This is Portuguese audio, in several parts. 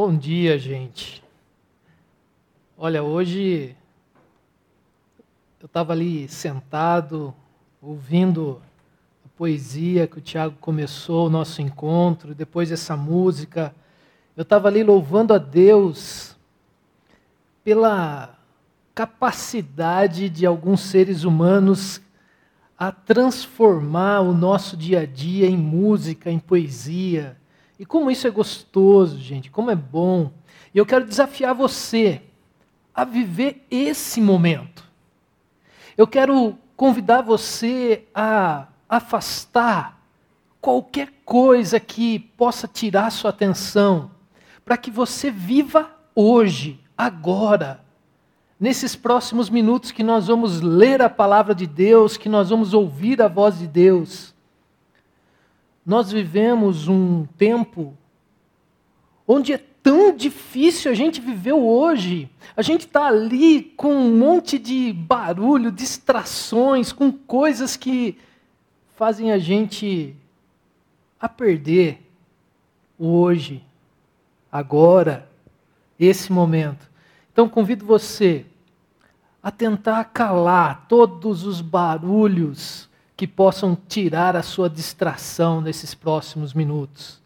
Bom dia, gente. Olha, hoje eu estava ali sentado, ouvindo a poesia que o Tiago começou o nosso encontro, depois essa música. Eu estava ali louvando a Deus pela capacidade de alguns seres humanos a transformar o nosso dia a dia em música, em poesia. E como isso é gostoso, gente, como é bom. E eu quero desafiar você a viver esse momento. Eu quero convidar você a afastar qualquer coisa que possa tirar sua atenção, para que você viva hoje, agora, nesses próximos minutos que nós vamos ler a palavra de Deus, que nós vamos ouvir a voz de Deus. Nós vivemos um tempo onde é tão difícil a gente viver hoje. A gente está ali com um monte de barulho, distrações, com coisas que fazem a gente a perder o hoje, agora, esse momento. Então convido você a tentar calar todos os barulhos que possam tirar a sua distração nesses próximos minutos.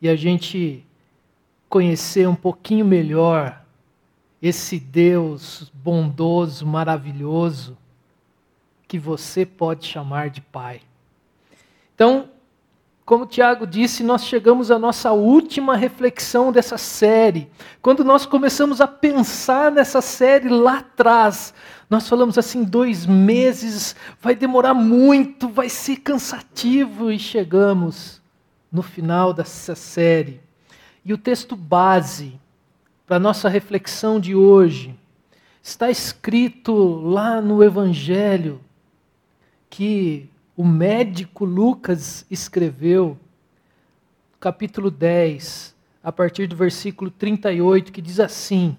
E a gente conhecer um pouquinho melhor esse Deus bondoso, maravilhoso, que você pode chamar de Pai. Então, como o Tiago disse, nós chegamos à nossa última reflexão dessa série. Quando nós começamos a pensar nessa série lá atrás, nós falamos assim: dois meses, vai demorar muito, vai ser cansativo, e chegamos no final dessa série. E o texto base para nossa reflexão de hoje está escrito lá no Evangelho que o médico Lucas escreveu, capítulo 10, a partir do versículo 38, que diz assim: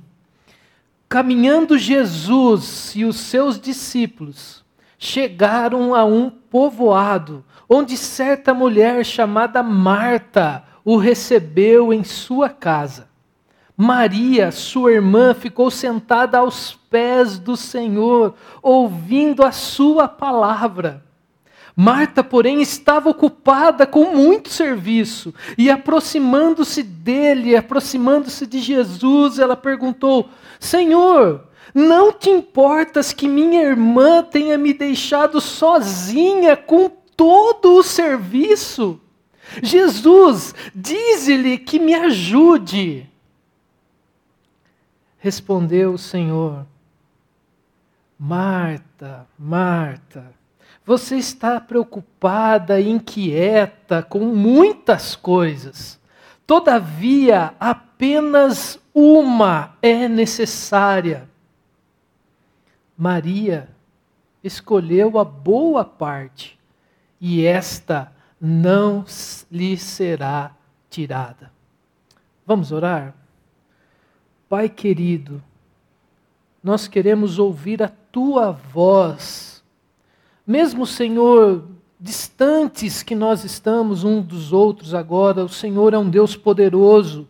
Caminhando Jesus e os seus discípulos chegaram a um povoado onde certa mulher chamada Marta o recebeu em sua casa. Maria, sua irmã, ficou sentada aos pés do Senhor, ouvindo a sua palavra. Marta, porém, estava ocupada com muito serviço e, aproximando-se dele, aproximando-se de Jesus, ela perguntou: Senhor, não te importas que minha irmã tenha me deixado sozinha com todo o serviço? Jesus, dize-lhe que me ajude. Respondeu o Senhor: Marta, Marta, você está preocupada inquieta com muitas coisas. Todavia, apenas uma é necessária. Maria escolheu a boa parte, e esta não lhe será tirada. Vamos orar? Pai querido, nós queremos ouvir a tua voz. Mesmo, Senhor, distantes que nós estamos um dos outros agora, o Senhor é um Deus poderoso,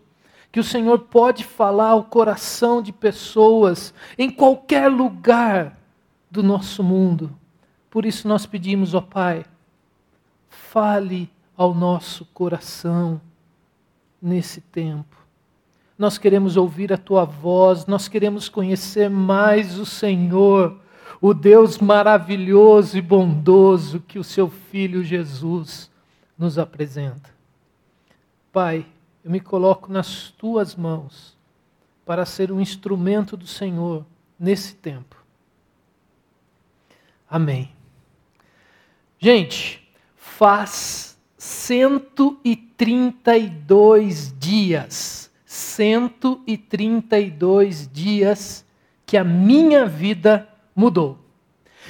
que o Senhor pode falar ao coração de pessoas em qualquer lugar do nosso mundo. Por isso nós pedimos, ó Pai, fale ao nosso coração nesse tempo. Nós queremos ouvir a tua voz, nós queremos conhecer mais o Senhor, o Deus maravilhoso e bondoso que o seu filho Jesus nos apresenta. Pai, eu me coloco nas tuas mãos para ser um instrumento do Senhor nesse tempo. Amém. Gente, faz 132 dias, 132 dias que a minha vida mudou.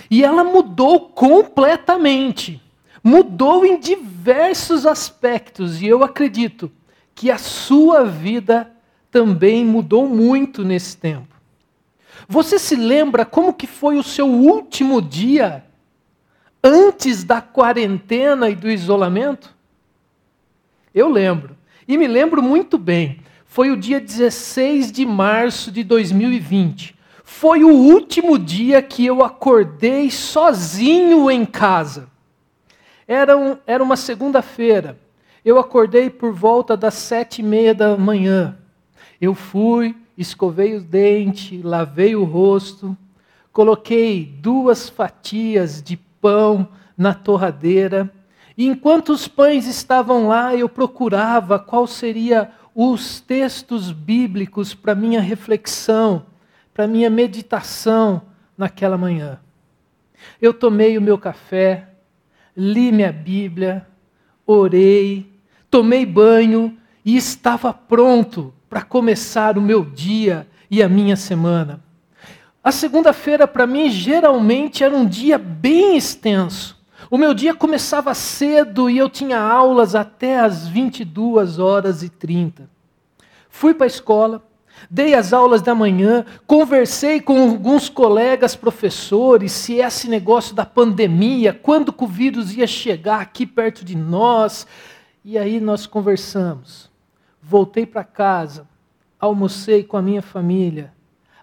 E ela mudou completamente. Mudou em diversos aspectos, e eu acredito que a sua vida também mudou muito nesse tempo. Você se lembra como que foi o seu último dia antes da quarentena e do isolamento? Eu lembro. E me lembro muito bem. Foi o dia 16 de março de 2020. Foi o último dia que eu acordei sozinho em casa. Era, um, era uma segunda-feira. Eu acordei por volta das sete e meia da manhã. Eu fui, escovei o dente, lavei o rosto, coloquei duas fatias de pão na torradeira, e enquanto os pães estavam lá, eu procurava qual seria os textos bíblicos para minha reflexão, para minha meditação naquela manhã. Eu tomei o meu café, li minha Bíblia, orei, tomei banho e estava pronto para começar o meu dia e a minha semana. A segunda-feira, para mim, geralmente era um dia bem extenso. O meu dia começava cedo e eu tinha aulas até às 22 horas e 30. Fui para a escola, dei as aulas da manhã, conversei com alguns colegas professores se esse negócio da pandemia, quando o vírus ia chegar aqui perto de nós. E aí nós conversamos. Voltei para casa, almocei com a minha família.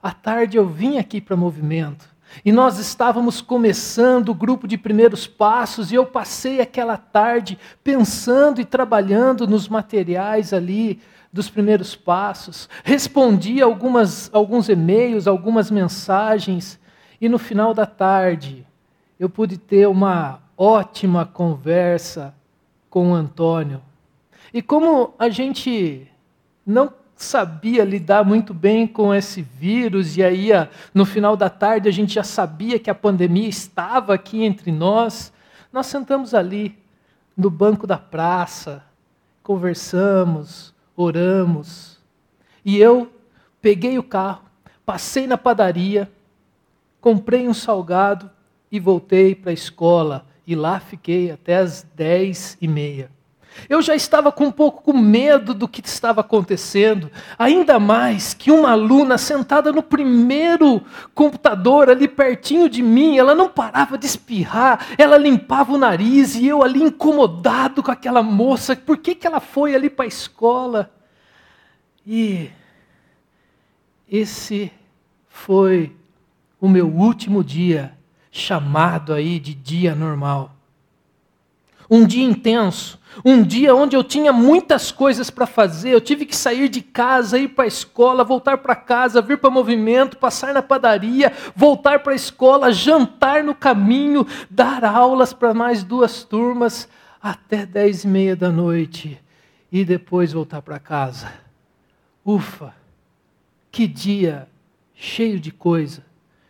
À tarde eu vim aqui para movimento. E nós estávamos começando o grupo de primeiros passos, e eu passei aquela tarde pensando e trabalhando nos materiais ali dos primeiros passos. Respondi algumas, alguns e-mails, algumas mensagens, e no final da tarde eu pude ter uma ótima conversa com o Antônio. E como a gente não sabia lidar muito bem com esse vírus, e aí no final da tarde a gente já sabia que a pandemia estava aqui entre nós. Nós sentamos ali no banco da praça, conversamos, oramos. E eu peguei o carro, passei na padaria, comprei um salgado e voltei para a escola. E lá fiquei até as dez e meia. Eu já estava com um pouco com medo do que estava acontecendo, ainda mais que uma aluna sentada no primeiro computador ali pertinho de mim, ela não parava de espirrar, ela limpava o nariz e eu ali incomodado com aquela moça, por que, que ela foi ali para a escola? E esse foi o meu último dia, chamado aí de dia normal. Um dia intenso, um dia onde eu tinha muitas coisas para fazer, eu tive que sair de casa, ir para a escola, voltar para casa, vir para o movimento, passar na padaria, voltar para a escola, jantar no caminho, dar aulas para mais duas turmas até dez e meia da noite e depois voltar para casa. Ufa, que dia cheio de coisa,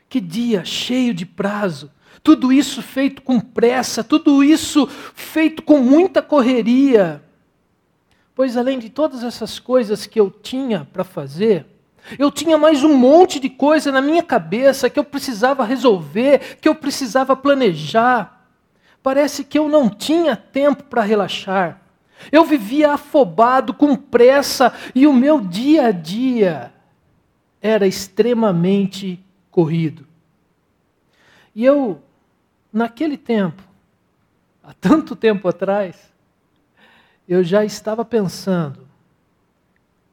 que dia cheio de prazo tudo isso feito com pressa, tudo isso feito com muita correria. Pois além de todas essas coisas que eu tinha para fazer, eu tinha mais um monte de coisa na minha cabeça que eu precisava resolver, que eu precisava planejar. Parece que eu não tinha tempo para relaxar. Eu vivia afobado, com pressa, e o meu dia a dia era extremamente corrido. E eu naquele tempo, há tanto tempo atrás, eu já estava pensando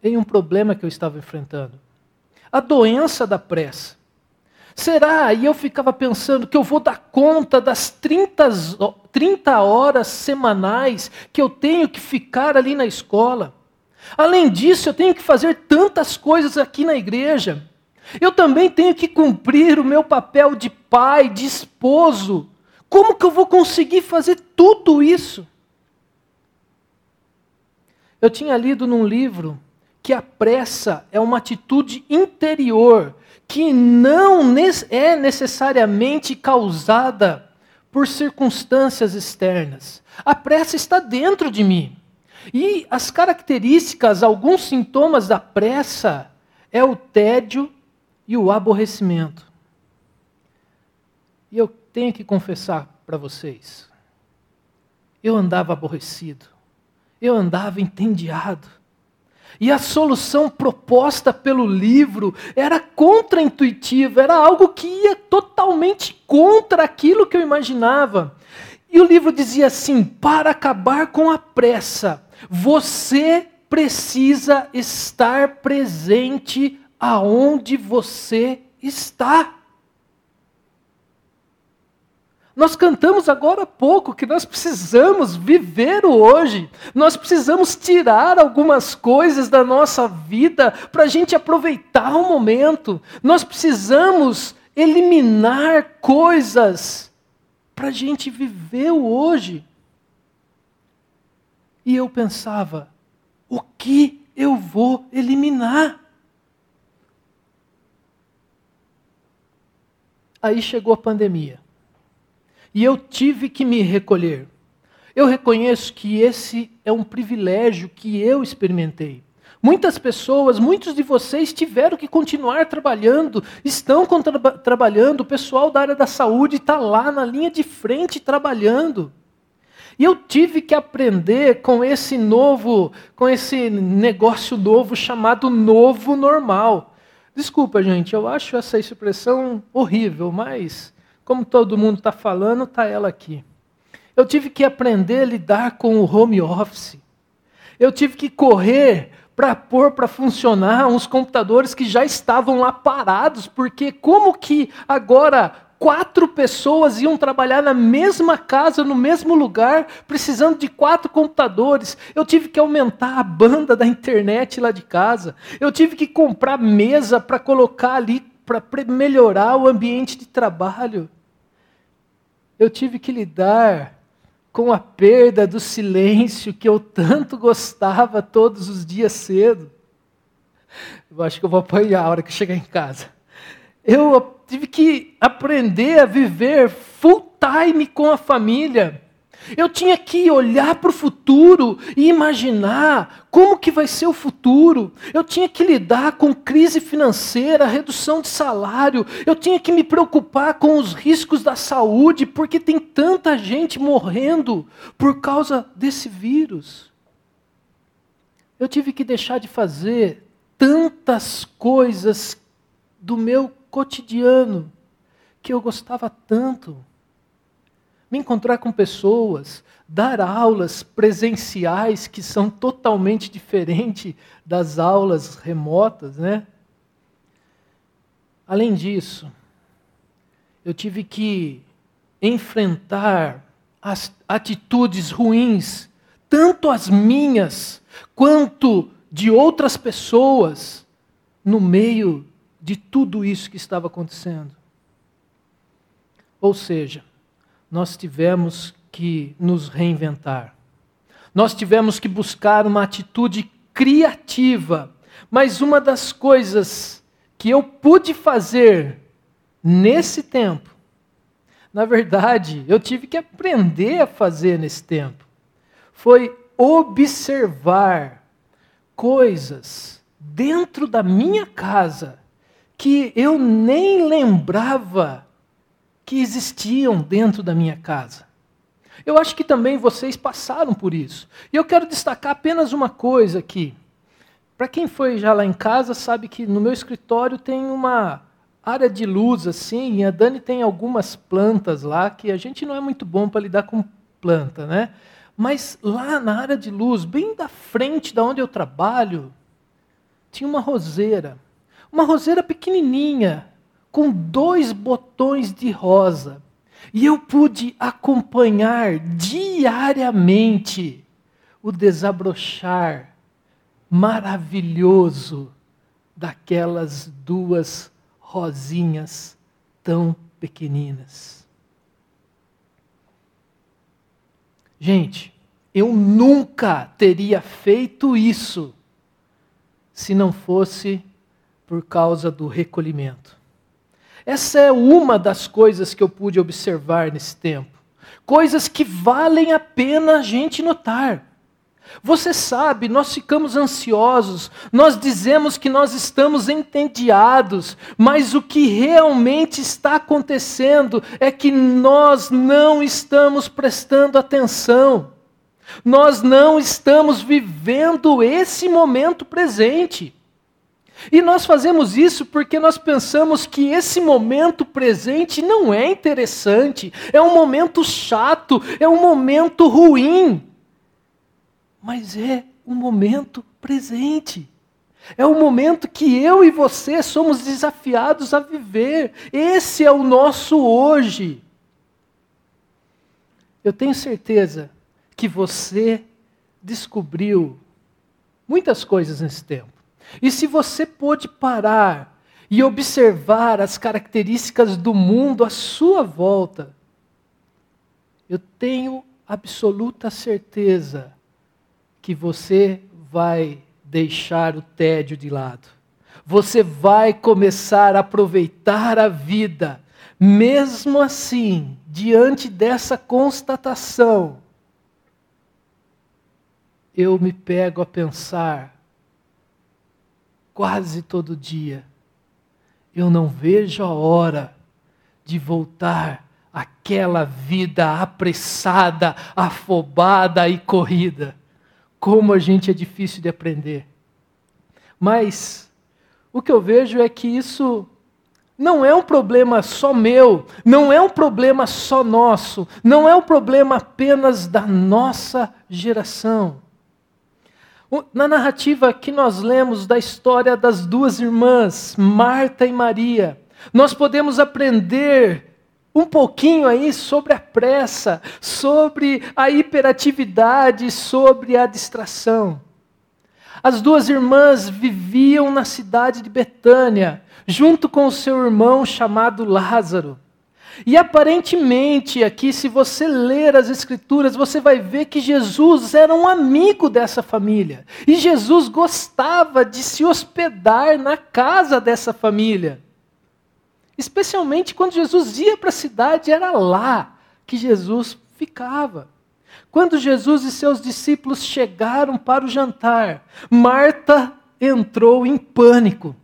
em um problema que eu estava enfrentando. A doença da pressa. Será? E eu ficava pensando que eu vou dar conta das 30, 30 horas semanais que eu tenho que ficar ali na escola. Além disso, eu tenho que fazer tantas coisas aqui na igreja. Eu também tenho que cumprir o meu papel de pai, de esposo. Como que eu vou conseguir fazer tudo isso? Eu tinha lido num livro que a pressa é uma atitude interior que não é necessariamente causada por circunstâncias externas. A pressa está dentro de mim. E as características, alguns sintomas da pressa é o tédio e o aborrecimento. E eu tenho que confessar para vocês, eu andava aborrecido, eu andava entendiado. E a solução proposta pelo livro era contraintuitiva, era algo que ia totalmente contra aquilo que eu imaginava. E o livro dizia assim: para acabar com a pressa, você precisa estar presente aonde você está. Nós cantamos agora há pouco que nós precisamos viver o hoje, nós precisamos tirar algumas coisas da nossa vida para a gente aproveitar o momento, nós precisamos eliminar coisas para a gente viver o hoje. E eu pensava, o que eu vou eliminar? Aí chegou a pandemia. E eu tive que me recolher. Eu reconheço que esse é um privilégio que eu experimentei. Muitas pessoas, muitos de vocês tiveram que continuar trabalhando, estão tra trabalhando, o pessoal da área da saúde está lá na linha de frente trabalhando. E eu tive que aprender com esse novo, com esse negócio novo chamado novo normal. Desculpa, gente, eu acho essa expressão horrível, mas como todo mundo está falando, está ela aqui. Eu tive que aprender a lidar com o home office. Eu tive que correr para pôr para funcionar uns computadores que já estavam lá parados, porque como que agora quatro pessoas iam trabalhar na mesma casa, no mesmo lugar, precisando de quatro computadores. Eu tive que aumentar a banda da internet lá de casa. Eu tive que comprar mesa para colocar ali para melhorar o ambiente de trabalho eu tive que lidar com a perda do silêncio que eu tanto gostava todos os dias cedo. Eu acho que eu vou apanhar a hora que chegar em casa. Eu tive que aprender a viver full time com a família. Eu tinha que olhar para o futuro e imaginar como que vai ser o futuro. Eu tinha que lidar com crise financeira, redução de salário. Eu tinha que me preocupar com os riscos da saúde, porque tem tanta gente morrendo por causa desse vírus. Eu tive que deixar de fazer tantas coisas do meu cotidiano que eu gostava tanto me encontrar com pessoas, dar aulas presenciais que são totalmente diferentes das aulas remotas, né? Além disso, eu tive que enfrentar as atitudes ruins, tanto as minhas quanto de outras pessoas, no meio de tudo isso que estava acontecendo. Ou seja, nós tivemos que nos reinventar. Nós tivemos que buscar uma atitude criativa. Mas uma das coisas que eu pude fazer nesse tempo, na verdade, eu tive que aprender a fazer nesse tempo, foi observar coisas dentro da minha casa que eu nem lembrava que existiam dentro da minha casa. Eu acho que também vocês passaram por isso. E eu quero destacar apenas uma coisa aqui. Para quem foi já lá em casa, sabe que no meu escritório tem uma área de luz assim, e a Dani tem algumas plantas lá que a gente não é muito bom para lidar com planta, né? Mas lá na área de luz, bem da frente da onde eu trabalho, tinha uma roseira. Uma roseira pequenininha, com dois botões de rosa. E eu pude acompanhar diariamente o desabrochar maravilhoso daquelas duas rosinhas tão pequeninas. Gente, eu nunca teria feito isso se não fosse por causa do recolhimento. Essa é uma das coisas que eu pude observar nesse tempo. Coisas que valem a pena a gente notar. Você sabe, nós ficamos ansiosos, nós dizemos que nós estamos entediados, mas o que realmente está acontecendo é que nós não estamos prestando atenção, nós não estamos vivendo esse momento presente. E nós fazemos isso porque nós pensamos que esse momento presente não é interessante, é um momento chato, é um momento ruim. Mas é o momento presente. É o momento que eu e você somos desafiados a viver. Esse é o nosso hoje. Eu tenho certeza que você descobriu muitas coisas nesse tempo. E se você pôde parar e observar as características do mundo à sua volta, eu tenho absoluta certeza que você vai deixar o tédio de lado. Você vai começar a aproveitar a vida. Mesmo assim, diante dessa constatação, eu me pego a pensar quase todo dia. Eu não vejo a hora de voltar àquela vida apressada, afobada e corrida. Como a gente é difícil de aprender. Mas o que eu vejo é que isso não é um problema só meu, não é um problema só nosso, não é um problema apenas da nossa geração. Na narrativa que nós lemos da história das duas irmãs, Marta e Maria, nós podemos aprender um pouquinho aí sobre a pressa, sobre a hiperatividade, sobre a distração. As duas irmãs viviam na cidade de Betânia, junto com o seu irmão chamado Lázaro. E aparentemente, aqui, se você ler as Escrituras, você vai ver que Jesus era um amigo dessa família. E Jesus gostava de se hospedar na casa dessa família. Especialmente quando Jesus ia para a cidade, era lá que Jesus ficava. Quando Jesus e seus discípulos chegaram para o jantar, Marta entrou em pânico.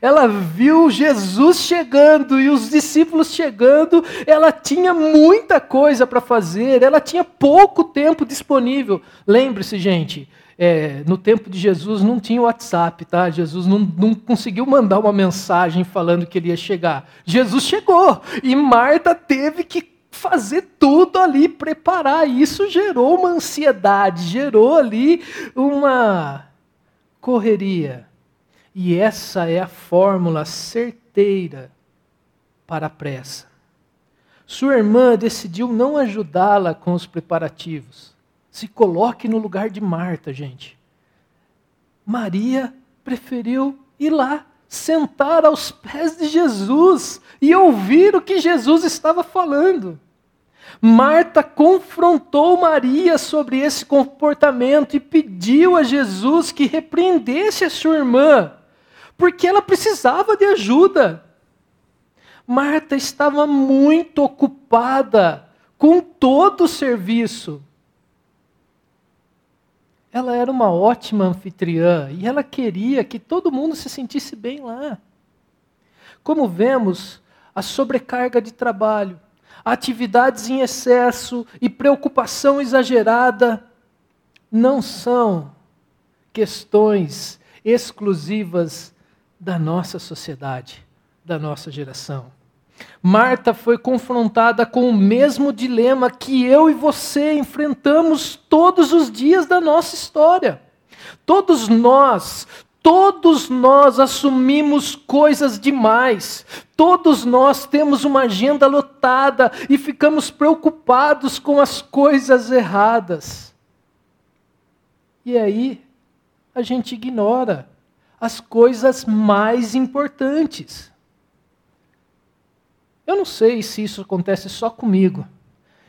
Ela viu Jesus chegando e os discípulos chegando, ela tinha muita coisa para fazer, ela tinha pouco tempo disponível. Lembre-se, gente, é, no tempo de Jesus não tinha WhatsApp, tá? Jesus não, não conseguiu mandar uma mensagem falando que ele ia chegar. Jesus chegou e Marta teve que fazer tudo ali, preparar. Isso gerou uma ansiedade, gerou ali uma correria. E essa é a fórmula certeira para a pressa. Sua irmã decidiu não ajudá-la com os preparativos. Se coloque no lugar de Marta, gente. Maria preferiu ir lá, sentar aos pés de Jesus e ouvir o que Jesus estava falando. Marta confrontou Maria sobre esse comportamento e pediu a Jesus que repreendesse a sua irmã porque ela precisava de ajuda. Marta estava muito ocupada com todo o serviço. Ela era uma ótima anfitriã e ela queria que todo mundo se sentisse bem lá. Como vemos, a sobrecarga de trabalho, atividades em excesso e preocupação exagerada não são questões exclusivas da nossa sociedade, da nossa geração. Marta foi confrontada com o mesmo dilema que eu e você enfrentamos todos os dias da nossa história. Todos nós, todos nós assumimos coisas demais. Todos nós temos uma agenda lotada e ficamos preocupados com as coisas erradas. E aí, a gente ignora as coisas mais importantes. Eu não sei se isso acontece só comigo.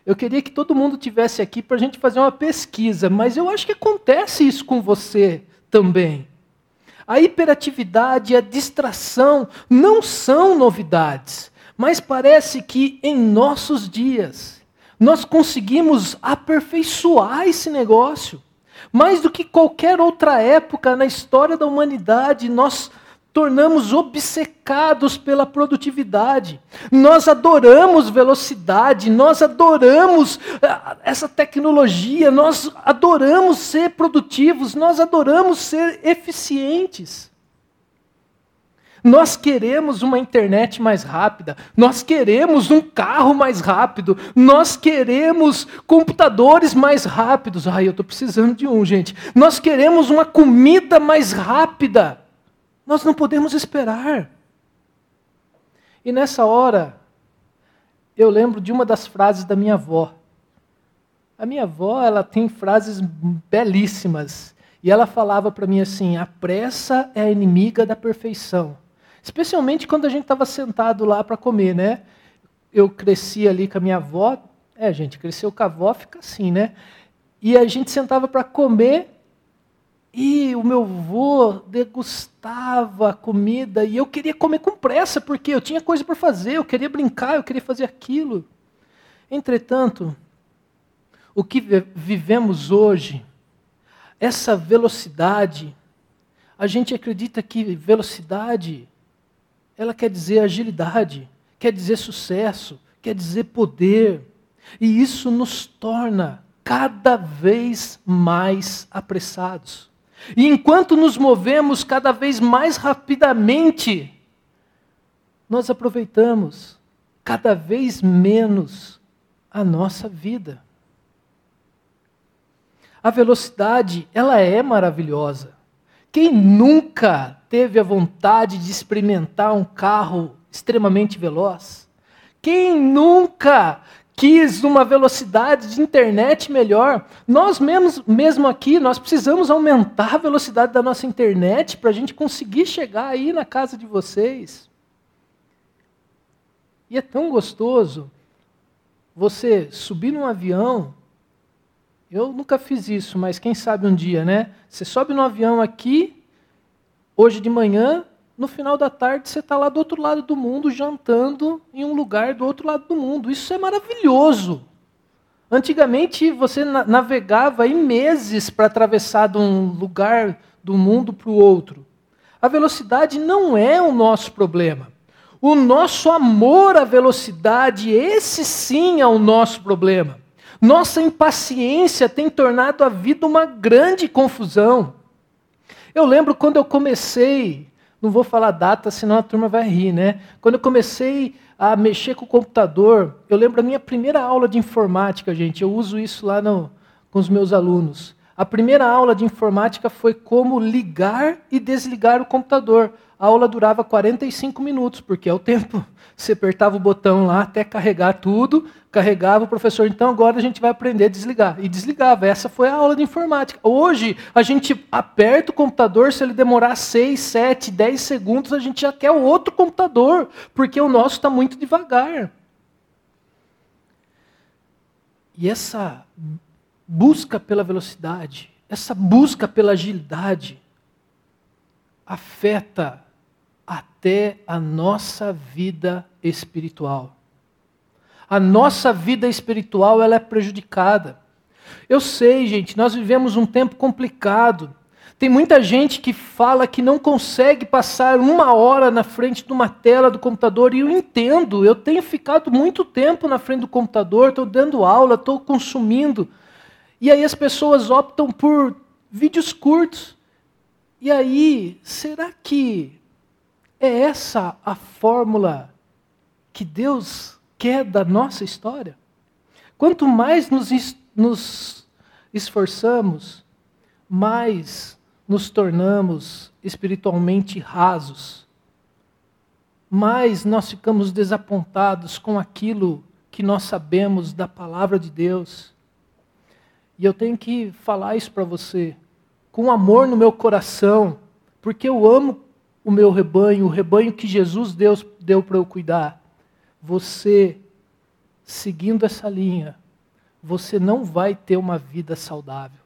Eu queria que todo mundo tivesse aqui para a gente fazer uma pesquisa, mas eu acho que acontece isso com você também. A hiperatividade e a distração não são novidades, mas parece que em nossos dias nós conseguimos aperfeiçoar esse negócio. Mais do que qualquer outra época na história da humanidade, nós tornamos obcecados pela produtividade. Nós adoramos velocidade, nós adoramos eh, essa tecnologia, nós adoramos ser produtivos, nós adoramos ser eficientes. Nós queremos uma internet mais rápida, nós queremos um carro mais rápido, nós queremos computadores mais rápidos. Ai, eu estou precisando de um, gente. Nós queremos uma comida mais rápida. Nós não podemos esperar. E nessa hora, eu lembro de uma das frases da minha avó. A minha avó, ela tem frases belíssimas. E ela falava para mim assim: a pressa é a inimiga da perfeição. Especialmente quando a gente estava sentado lá para comer, né? Eu cresci ali com a minha avó. É, gente, cresceu com a avó, fica assim, né? E a gente sentava para comer e o meu avô degustava a comida e eu queria comer com pressa, porque eu tinha coisa para fazer, eu queria brincar, eu queria fazer aquilo. Entretanto, o que vivemos hoje, essa velocidade, a gente acredita que velocidade, ela quer dizer agilidade, quer dizer sucesso, quer dizer poder. E isso nos torna cada vez mais apressados. E enquanto nos movemos cada vez mais rapidamente, nós aproveitamos cada vez menos a nossa vida. A velocidade, ela é maravilhosa. Quem nunca teve a vontade de experimentar um carro extremamente veloz? Quem nunca quis uma velocidade de internet melhor? Nós mesmos, mesmo aqui, nós precisamos aumentar a velocidade da nossa internet para a gente conseguir chegar aí na casa de vocês. E é tão gostoso você subir num avião eu nunca fiz isso, mas quem sabe um dia, né? Você sobe no avião aqui, hoje de manhã, no final da tarde você está lá do outro lado do mundo, jantando em um lugar do outro lado do mundo. Isso é maravilhoso. Antigamente você navegava em meses para atravessar de um lugar do mundo para o outro. A velocidade não é o nosso problema. O nosso amor à velocidade, esse sim é o nosso problema. Nossa impaciência tem tornado a vida uma grande confusão. Eu lembro quando eu comecei, não vou falar data, senão a turma vai rir, né? Quando eu comecei a mexer com o computador, eu lembro a minha primeira aula de informática, gente. Eu uso isso lá no, com os meus alunos. A primeira aula de informática foi como ligar e desligar o computador. A aula durava 45 minutos, porque é o tempo. Você apertava o botão lá até carregar tudo, carregava o professor, então agora a gente vai aprender a desligar. E desligava. Essa foi a aula de informática. Hoje, a gente aperta o computador, se ele demorar 6, 7, 10 segundos, a gente já quer outro computador, porque o nosso está muito devagar. E essa busca pela velocidade, essa busca pela agilidade, afeta até a nossa vida espiritual. A nossa vida espiritual ela é prejudicada. Eu sei, gente, nós vivemos um tempo complicado. Tem muita gente que fala que não consegue passar uma hora na frente de uma tela do computador, e eu entendo. Eu tenho ficado muito tempo na frente do computador, estou dando aula, estou consumindo. E aí as pessoas optam por vídeos curtos. E aí, será que é essa a fórmula que Deus quer da nossa história? Quanto mais nos, nos esforçamos, mais nos tornamos espiritualmente rasos, mais nós ficamos desapontados com aquilo que nós sabemos da palavra de Deus. E eu tenho que falar isso para você, com amor no meu coração, porque eu amo o meu rebanho, o rebanho que Jesus Deus deu para eu cuidar. Você, seguindo essa linha, você não vai ter uma vida saudável.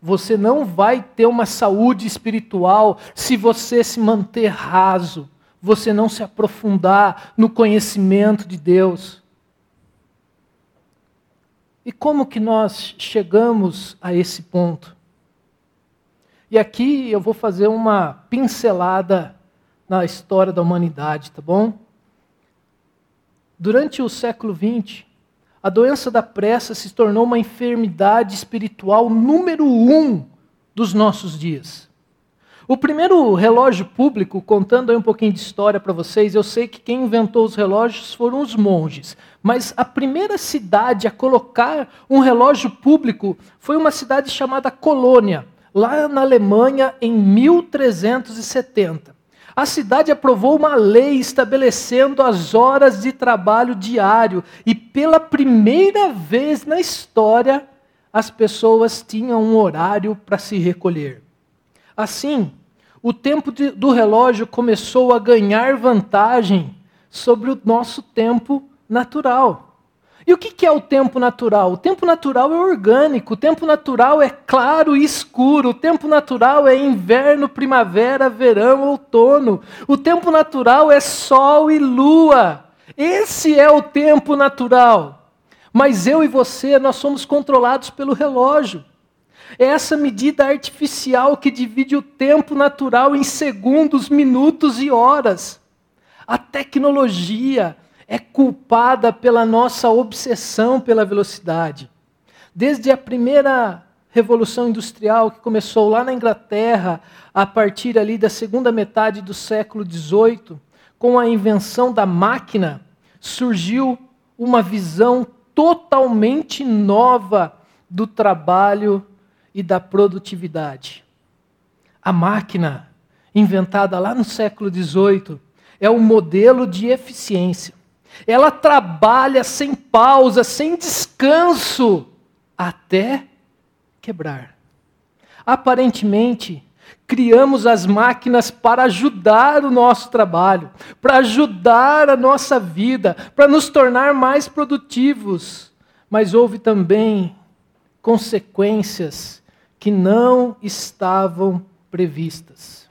Você não vai ter uma saúde espiritual se você se manter raso, você não se aprofundar no conhecimento de Deus. E como que nós chegamos a esse ponto? E aqui eu vou fazer uma pincelada na história da humanidade, tá bom? Durante o século XX, a doença da pressa se tornou uma enfermidade espiritual número um dos nossos dias. O primeiro relógio público, contando aí um pouquinho de história para vocês, eu sei que quem inventou os relógios foram os monges, mas a primeira cidade a colocar um relógio público foi uma cidade chamada Colônia, lá na Alemanha, em 1370. A cidade aprovou uma lei estabelecendo as horas de trabalho diário e pela primeira vez na história as pessoas tinham um horário para se recolher. Assim, o tempo de, do relógio começou a ganhar vantagem sobre o nosso tempo natural. E o que é o tempo natural? O tempo natural é orgânico, o tempo natural é claro e escuro, o tempo natural é inverno, primavera, verão, outono. O tempo natural é sol e lua. Esse é o tempo natural. Mas eu e você, nós somos controlados pelo relógio. É essa medida artificial que divide o tempo natural em segundos, minutos e horas. A tecnologia é culpada pela nossa obsessão pela velocidade. Desde a primeira revolução industrial que começou lá na Inglaterra, a partir ali da segunda metade do século XVIII, com a invenção da máquina, surgiu uma visão totalmente nova do trabalho e da produtividade. A máquina, inventada lá no século XVIII, é o modelo de eficiência. Ela trabalha sem pausa, sem descanso, até quebrar. Aparentemente, criamos as máquinas para ajudar o nosso trabalho, para ajudar a nossa vida, para nos tornar mais produtivos. Mas houve também consequências que não estavam previstas.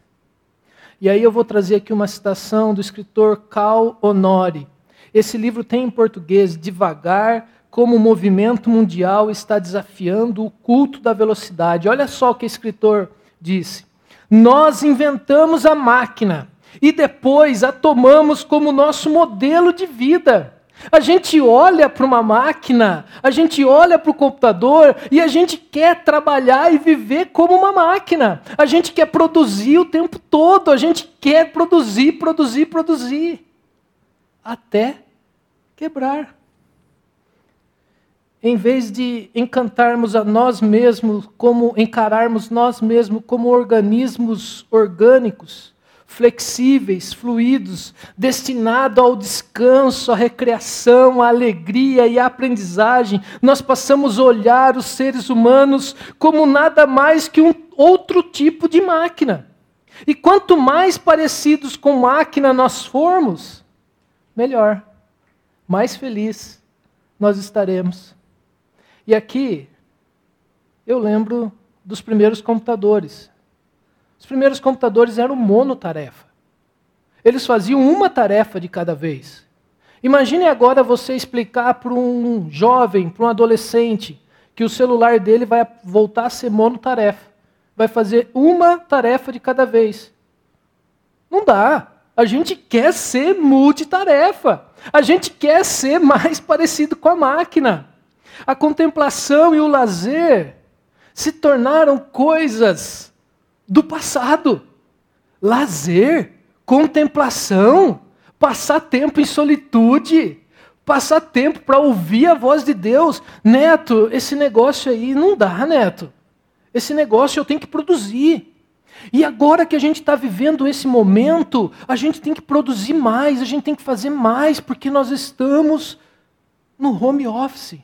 E aí eu vou trazer aqui uma citação do escritor Cal Honore. Esse livro tem em português Devagar, como o movimento mundial está desafiando o culto da velocidade. Olha só o que o escritor disse. Nós inventamos a máquina e depois a tomamos como nosso modelo de vida. A gente olha para uma máquina, a gente olha para o computador e a gente quer trabalhar e viver como uma máquina. A gente quer produzir o tempo todo, a gente quer produzir, produzir, produzir. Até quebrar. Em vez de encantarmos a nós mesmos, como encararmos nós mesmos como organismos orgânicos, flexíveis, fluidos, destinado ao descanso, à recreação, à alegria e à aprendizagem, nós passamos a olhar os seres humanos como nada mais que um outro tipo de máquina. E quanto mais parecidos com máquina nós formos, melhor, mais feliz nós estaremos. E aqui eu lembro dos primeiros computadores. Os primeiros computadores eram monotarefa. Eles faziam uma tarefa de cada vez. Imagine agora você explicar para um jovem, para um adolescente, que o celular dele vai voltar a ser monotarefa. Vai fazer uma tarefa de cada vez. Não dá. A gente quer ser multitarefa. A gente quer ser mais parecido com a máquina. A contemplação e o lazer se tornaram coisas do passado. Lazer, contemplação, passar tempo em solitude, passar tempo para ouvir a voz de Deus. Neto, esse negócio aí não dá, Neto. Esse negócio eu tenho que produzir. E agora que a gente está vivendo esse momento, a gente tem que produzir mais, a gente tem que fazer mais, porque nós estamos no home office.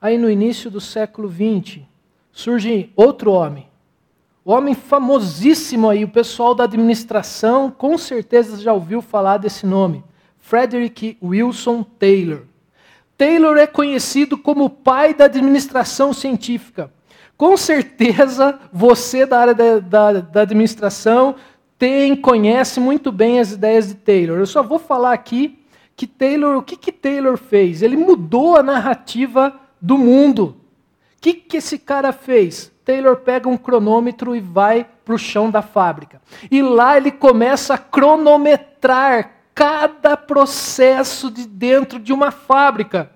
Aí no início do século XX, surge outro homem. O homem famosíssimo aí, o pessoal da administração com certeza já ouviu falar desse nome. Frederick Wilson Taylor. Taylor é conhecido como o pai da administração científica. Com certeza você da área da, da, da administração tem, conhece muito bem as ideias de Taylor. Eu só vou falar aqui que Taylor, o que, que Taylor fez? Ele mudou a narrativa do mundo que, que esse cara fez? Taylor pega um cronômetro e vai para o chão da fábrica. E lá ele começa a cronometrar cada processo de dentro de uma fábrica.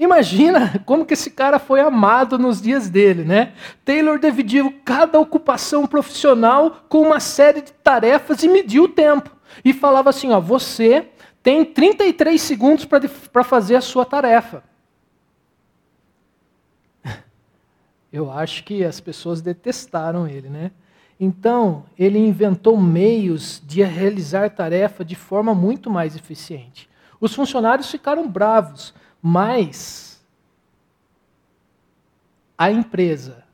Imagina como que esse cara foi amado nos dias dele, né? Taylor dividiu cada ocupação profissional com uma série de tarefas e mediu o tempo. E falava assim, ó, você tem 33 segundos para fazer a sua tarefa. Eu acho que as pessoas detestaram ele, né? Então, ele inventou meios de realizar tarefa de forma muito mais eficiente. Os funcionários ficaram bravos, mas a empresa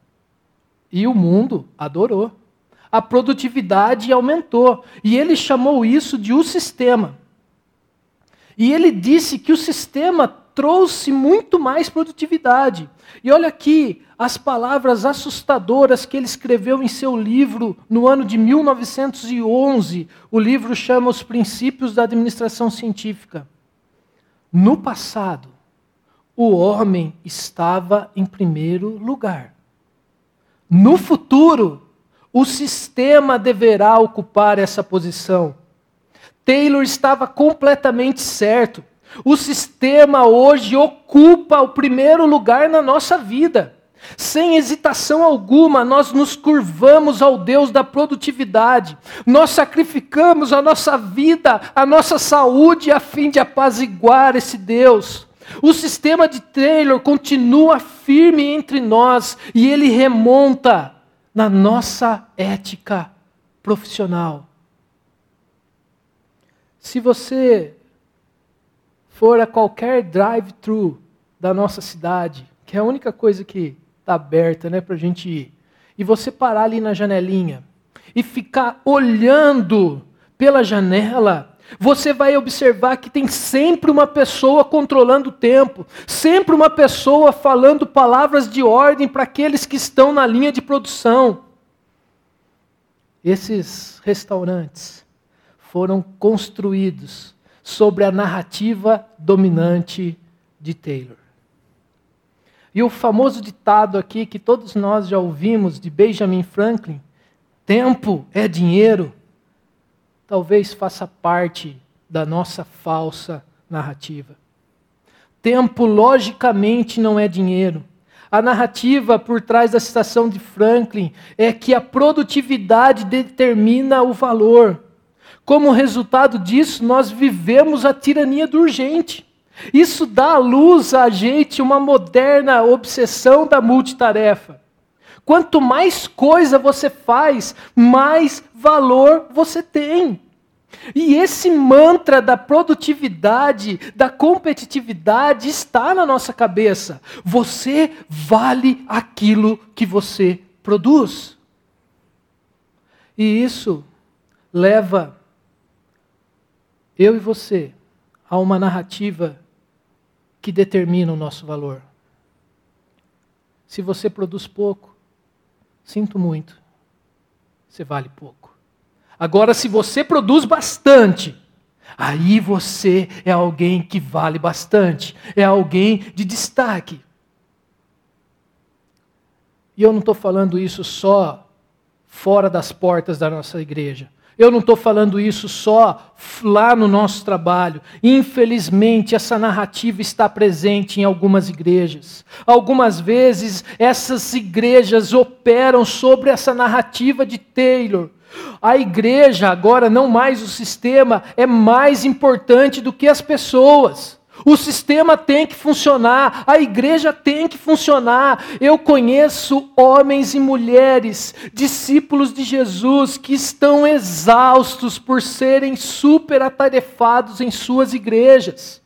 e o mundo adorou. A produtividade aumentou. E ele chamou isso de o sistema. E ele disse que o sistema trouxe muito mais produtividade. E olha aqui as palavras assustadoras que ele escreveu em seu livro no ano de 1911. O livro chama Os Princípios da Administração Científica. No passado, o homem estava em primeiro lugar. No futuro, o sistema deverá ocupar essa posição. Taylor estava completamente certo. O sistema hoje ocupa o primeiro lugar na nossa vida. Sem hesitação alguma, nós nos curvamos ao Deus da produtividade. Nós sacrificamos a nossa vida, a nossa saúde, a fim de apaziguar esse Deus. O sistema de Taylor continua firme entre nós e ele remonta na nossa ética profissional. Se você for a qualquer drive-thru da nossa cidade, que é a única coisa que está aberta né, para a gente ir, e você parar ali na janelinha e ficar olhando pela janela, você vai observar que tem sempre uma pessoa controlando o tempo, sempre uma pessoa falando palavras de ordem para aqueles que estão na linha de produção. Esses restaurantes foram construídos sobre a narrativa dominante de Taylor. E o famoso ditado aqui que todos nós já ouvimos de Benjamin Franklin: tempo é dinheiro, talvez faça parte da nossa falsa narrativa. Tempo, logicamente, não é dinheiro. A narrativa por trás da citação de Franklin é que a produtividade determina o valor. Como resultado disso, nós vivemos a tirania do urgente. Isso dá à luz a gente uma moderna obsessão da multitarefa. Quanto mais coisa você faz, mais valor você tem. E esse mantra da produtividade, da competitividade está na nossa cabeça. Você vale aquilo que você produz. E isso leva eu e você, há uma narrativa que determina o nosso valor. Se você produz pouco, sinto muito, você vale pouco. Agora, se você produz bastante, aí você é alguém que vale bastante, é alguém de destaque. E eu não estou falando isso só fora das portas da nossa igreja. Eu não estou falando isso só lá no nosso trabalho. Infelizmente, essa narrativa está presente em algumas igrejas. Algumas vezes, essas igrejas operam sobre essa narrativa de Taylor. A igreja, agora não mais o sistema, é mais importante do que as pessoas. O sistema tem que funcionar, a igreja tem que funcionar. Eu conheço homens e mulheres, discípulos de Jesus, que estão exaustos por serem super atarefados em suas igrejas.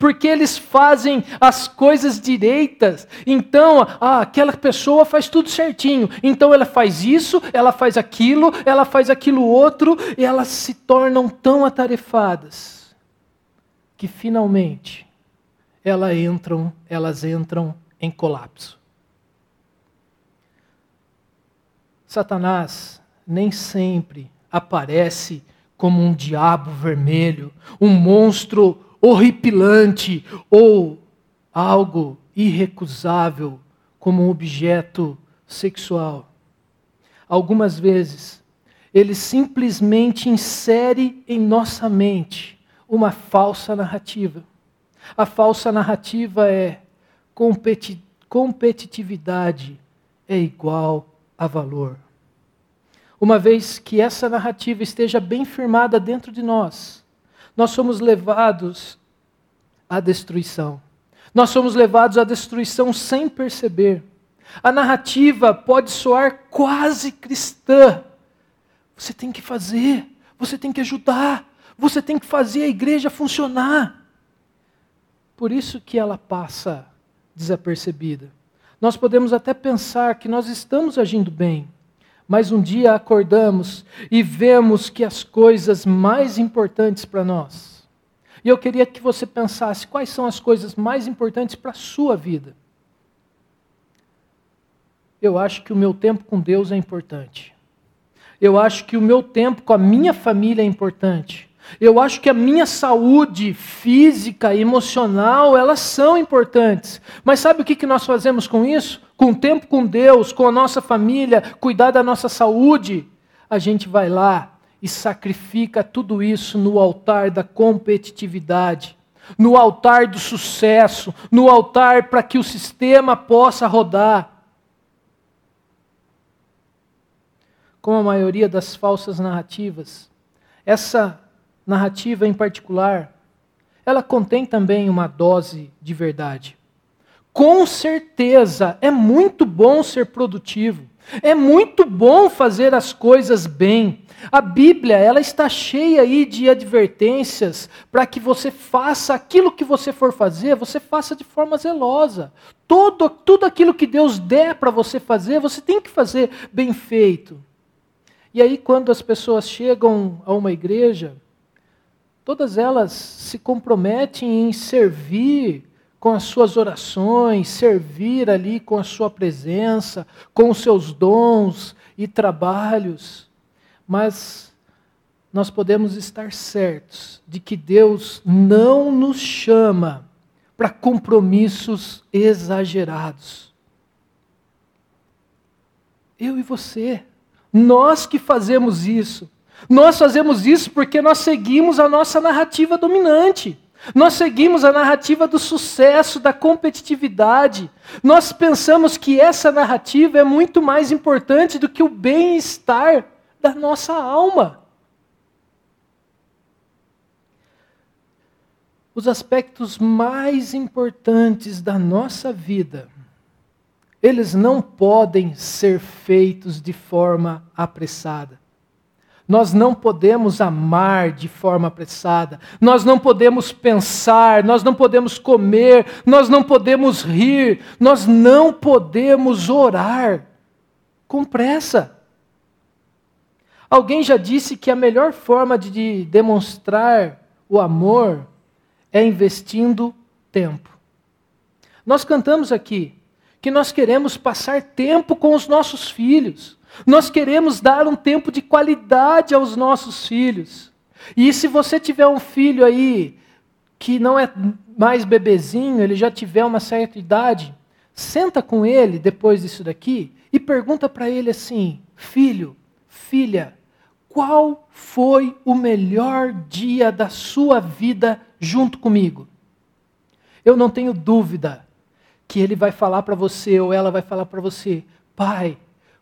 Porque eles fazem as coisas direitas, então ah, aquela pessoa faz tudo certinho, então ela faz isso, ela faz aquilo, ela faz aquilo outro, e elas se tornam tão atarefadas que finalmente elas entram, elas entram em colapso. Satanás nem sempre aparece como um diabo vermelho, um monstro horripilante ou algo irrecusável como um objeto sexual. Algumas vezes, ele simplesmente insere em nossa mente uma falsa narrativa. A falsa narrativa é: competi competitividade é igual a valor. Uma vez que essa narrativa esteja bem firmada dentro de nós, nós somos levados à destruição. Nós somos levados à destruição sem perceber. A narrativa pode soar quase cristã. Você tem que fazer, você tem que ajudar, você tem que fazer a igreja funcionar. Por isso que ela passa desapercebida. Nós podemos até pensar que nós estamos agindo bem, mas um dia acordamos e vemos que as coisas mais importantes para nós. E eu queria que você pensasse quais são as coisas mais importantes para a sua vida. Eu acho que o meu tempo com Deus é importante. Eu acho que o meu tempo com a minha família é importante. Eu acho que a minha saúde física emocional, elas são importantes. Mas sabe o que nós fazemos com isso? Com o tempo com Deus, com a nossa família, cuidar da nossa saúde, a gente vai lá e sacrifica tudo isso no altar da competitividade, no altar do sucesso, no altar para que o sistema possa rodar. Como a maioria das falsas narrativas, essa narrativa em particular, ela contém também uma dose de verdade. Com certeza, é muito bom ser produtivo. É muito bom fazer as coisas bem. A Bíblia, ela está cheia aí de advertências para que você faça aquilo que você for fazer, você faça de forma zelosa. Todo, tudo aquilo que Deus der para você fazer, você tem que fazer bem feito. E aí, quando as pessoas chegam a uma igreja, todas elas se comprometem em servir com as suas orações, servir ali com a sua presença, com os seus dons e trabalhos. Mas nós podemos estar certos de que Deus não nos chama para compromissos exagerados. Eu e você, nós que fazemos isso, nós fazemos isso porque nós seguimos a nossa narrativa dominante. Nós seguimos a narrativa do sucesso, da competitividade. Nós pensamos que essa narrativa é muito mais importante do que o bem-estar da nossa alma. Os aspectos mais importantes da nossa vida, eles não podem ser feitos de forma apressada. Nós não podemos amar de forma apressada, nós não podemos pensar, nós não podemos comer, nós não podemos rir, nós não podemos orar com pressa. Alguém já disse que a melhor forma de demonstrar o amor é investindo tempo. Nós cantamos aqui que nós queremos passar tempo com os nossos filhos. Nós queremos dar um tempo de qualidade aos nossos filhos. E se você tiver um filho aí que não é mais bebezinho, ele já tiver uma certa idade, senta com ele depois disso daqui e pergunta para ele assim: Filho, filha, qual foi o melhor dia da sua vida junto comigo? Eu não tenho dúvida que ele vai falar para você ou ela vai falar para você: Pai,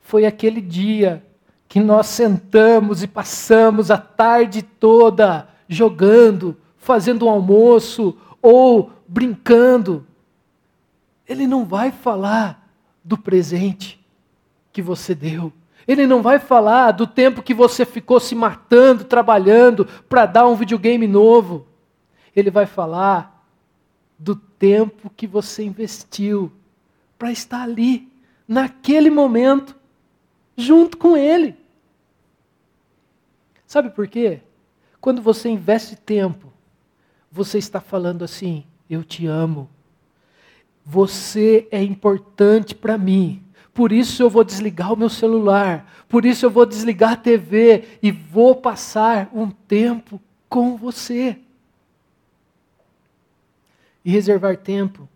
foi aquele dia que nós sentamos e passamos a tarde toda jogando, fazendo um almoço ou brincando. Ele não vai falar do presente que você deu. Ele não vai falar do tempo que você ficou se matando, trabalhando para dar um videogame novo. Ele vai falar do tempo que você investiu para estar ali, naquele momento, junto com Ele. Sabe por quê? Quando você investe tempo, você está falando assim: eu te amo. Você é importante para mim. Por isso eu vou desligar o meu celular. Por isso eu vou desligar a TV e vou passar um tempo com você. E reservar tempo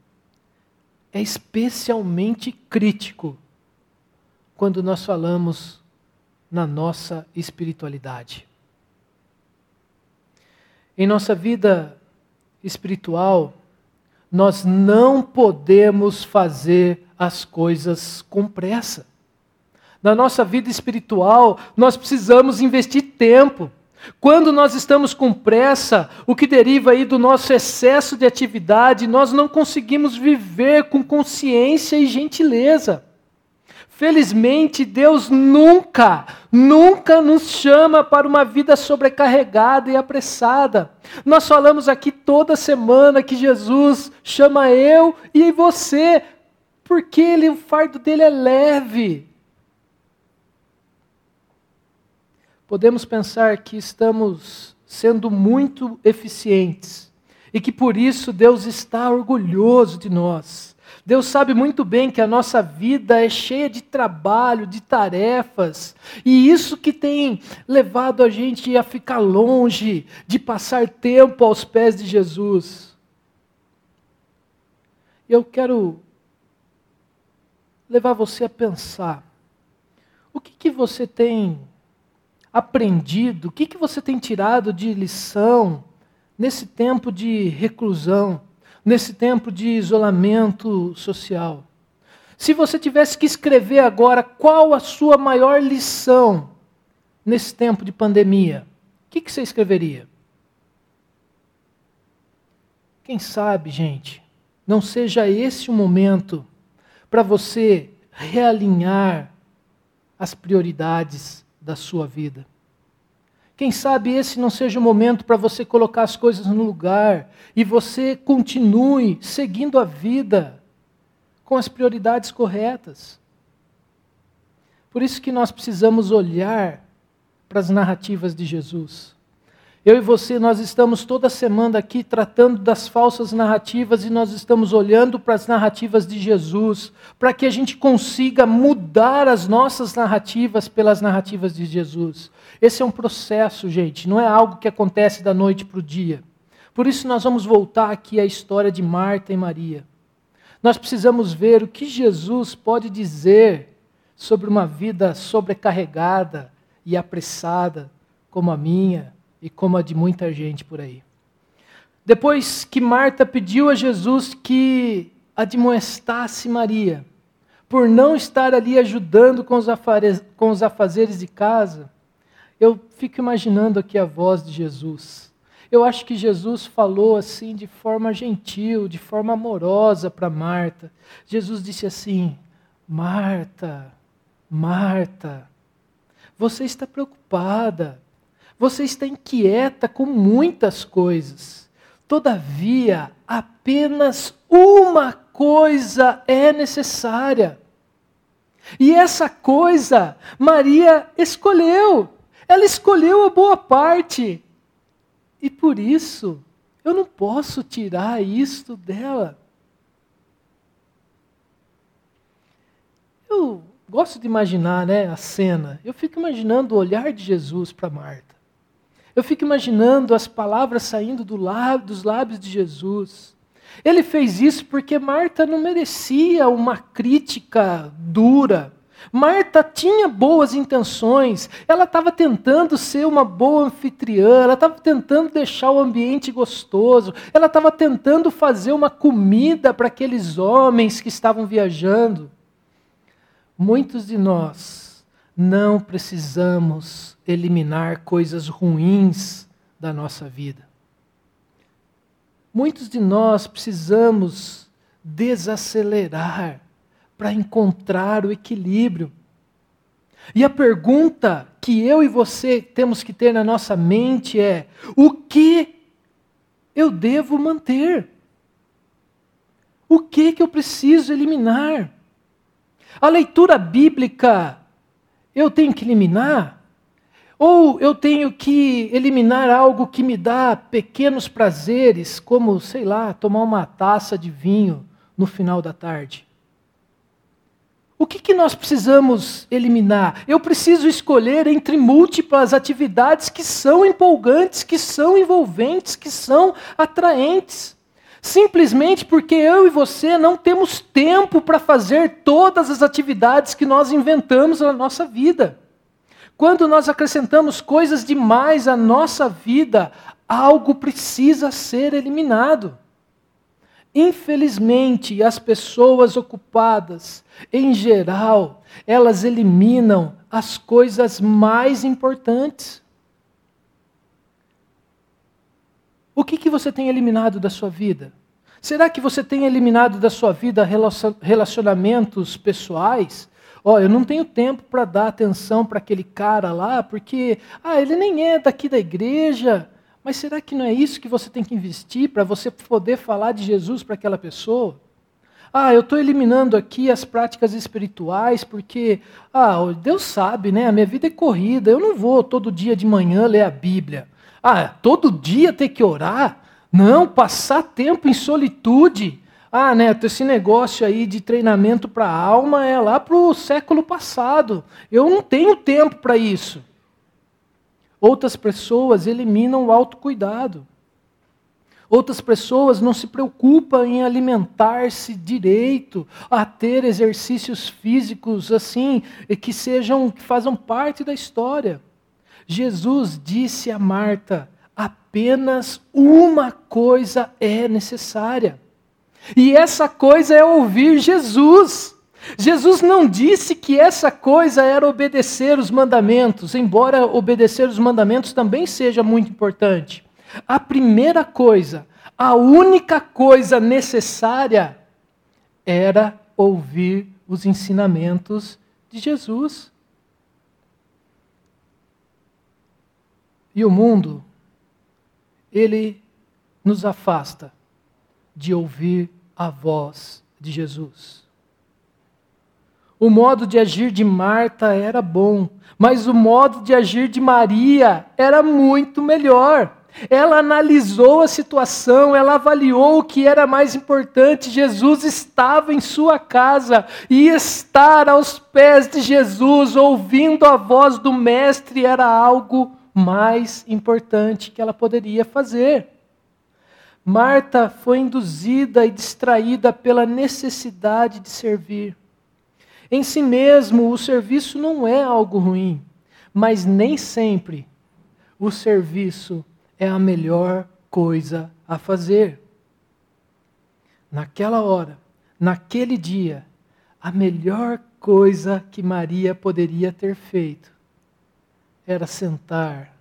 é especialmente crítico quando nós falamos na nossa espiritualidade. Em nossa vida espiritual, nós não podemos fazer as coisas com pressa. Na nossa vida espiritual, nós precisamos investir tempo. Quando nós estamos com pressa, o que deriva aí do nosso excesso de atividade, nós não conseguimos viver com consciência e gentileza. Felizmente, Deus nunca, nunca nos chama para uma vida sobrecarregada e apressada. Nós falamos aqui toda semana que Jesus chama eu e você, porque ele, o fardo dele é leve. Podemos pensar que estamos sendo muito eficientes e que por isso Deus está orgulhoso de nós. Deus sabe muito bem que a nossa vida é cheia de trabalho, de tarefas, e isso que tem levado a gente a ficar longe de passar tempo aos pés de Jesus. Eu quero levar você a pensar: o que, que você tem aprendido, o que, que você tem tirado de lição nesse tempo de reclusão? Nesse tempo de isolamento social. Se você tivesse que escrever agora qual a sua maior lição nesse tempo de pandemia, o que, que você escreveria? Quem sabe, gente, não seja esse o momento para você realinhar as prioridades da sua vida. Quem sabe esse não seja o momento para você colocar as coisas no lugar e você continue seguindo a vida com as prioridades corretas. Por isso que nós precisamos olhar para as narrativas de Jesus. Eu e você, nós estamos toda semana aqui tratando das falsas narrativas e nós estamos olhando para as narrativas de Jesus, para que a gente consiga mudar as nossas narrativas pelas narrativas de Jesus. Esse é um processo, gente, não é algo que acontece da noite para o dia. Por isso, nós vamos voltar aqui à história de Marta e Maria. Nós precisamos ver o que Jesus pode dizer sobre uma vida sobrecarregada e apressada, como a minha e como a de muita gente por aí. Depois que Marta pediu a Jesus que admoestasse Maria, por não estar ali ajudando com os, afazeres, com os afazeres de casa, eu fico imaginando aqui a voz de Jesus. Eu acho que Jesus falou assim de forma gentil, de forma amorosa para Marta. Jesus disse assim: Marta, Marta, você está preocupada, você está inquieta com muitas coisas. Todavia, apenas uma coisa é necessária. E essa coisa Maria escolheu. Ela escolheu a boa parte. E por isso, eu não posso tirar isto dela. Eu gosto de imaginar né, a cena. Eu fico imaginando o olhar de Jesus para Marta. Eu fico imaginando as palavras saindo do dos lábios de Jesus. Ele fez isso porque Marta não merecia uma crítica dura. Marta tinha boas intenções, ela estava tentando ser uma boa anfitriã, ela estava tentando deixar o ambiente gostoso, ela estava tentando fazer uma comida para aqueles homens que estavam viajando. Muitos de nós não precisamos eliminar coisas ruins da nossa vida. Muitos de nós precisamos desacelerar para encontrar o equilíbrio. E a pergunta que eu e você temos que ter na nossa mente é: o que eu devo manter? O que que eu preciso eliminar? A leitura bíblica eu tenho que eliminar? Ou eu tenho que eliminar algo que me dá pequenos prazeres, como, sei lá, tomar uma taça de vinho no final da tarde? O que, que nós precisamos eliminar? Eu preciso escolher entre múltiplas atividades que são empolgantes, que são envolventes, que são atraentes. Simplesmente porque eu e você não temos tempo para fazer todas as atividades que nós inventamos na nossa vida. Quando nós acrescentamos coisas demais à nossa vida, algo precisa ser eliminado. Infelizmente, as pessoas ocupadas, em geral, elas eliminam as coisas mais importantes. O que, que você tem eliminado da sua vida? Será que você tem eliminado da sua vida relacionamentos pessoais? Ó, oh, eu não tenho tempo para dar atenção para aquele cara lá, porque ah, ele nem é daqui da igreja. Mas será que não é isso que você tem que investir para você poder falar de Jesus para aquela pessoa? Ah, eu estou eliminando aqui as práticas espirituais porque, ah, Deus sabe, né? A minha vida é corrida. Eu não vou todo dia de manhã ler a Bíblia. Ah, todo dia ter que orar? Não, passar tempo em solitude. Ah, Neto, esse negócio aí de treinamento para a alma é lá para o século passado. Eu não tenho tempo para isso. Outras pessoas eliminam o autocuidado. Outras pessoas não se preocupam em alimentar-se direito, a ter exercícios físicos assim, que sejam, que façam parte da história. Jesus disse a Marta: apenas uma coisa é necessária. E essa coisa é ouvir Jesus. Jesus não disse que essa coisa era obedecer os mandamentos, embora obedecer os mandamentos também seja muito importante. A primeira coisa, a única coisa necessária era ouvir os ensinamentos de Jesus. E o mundo, ele nos afasta de ouvir a voz de Jesus. O modo de agir de Marta era bom, mas o modo de agir de Maria era muito melhor. Ela analisou a situação, ela avaliou o que era mais importante. Jesus estava em sua casa e estar aos pés de Jesus, ouvindo a voz do Mestre, era algo mais importante que ela poderia fazer. Marta foi induzida e distraída pela necessidade de servir. Em si mesmo, o serviço não é algo ruim, mas nem sempre o serviço é a melhor coisa a fazer. Naquela hora, naquele dia, a melhor coisa que Maria poderia ter feito era sentar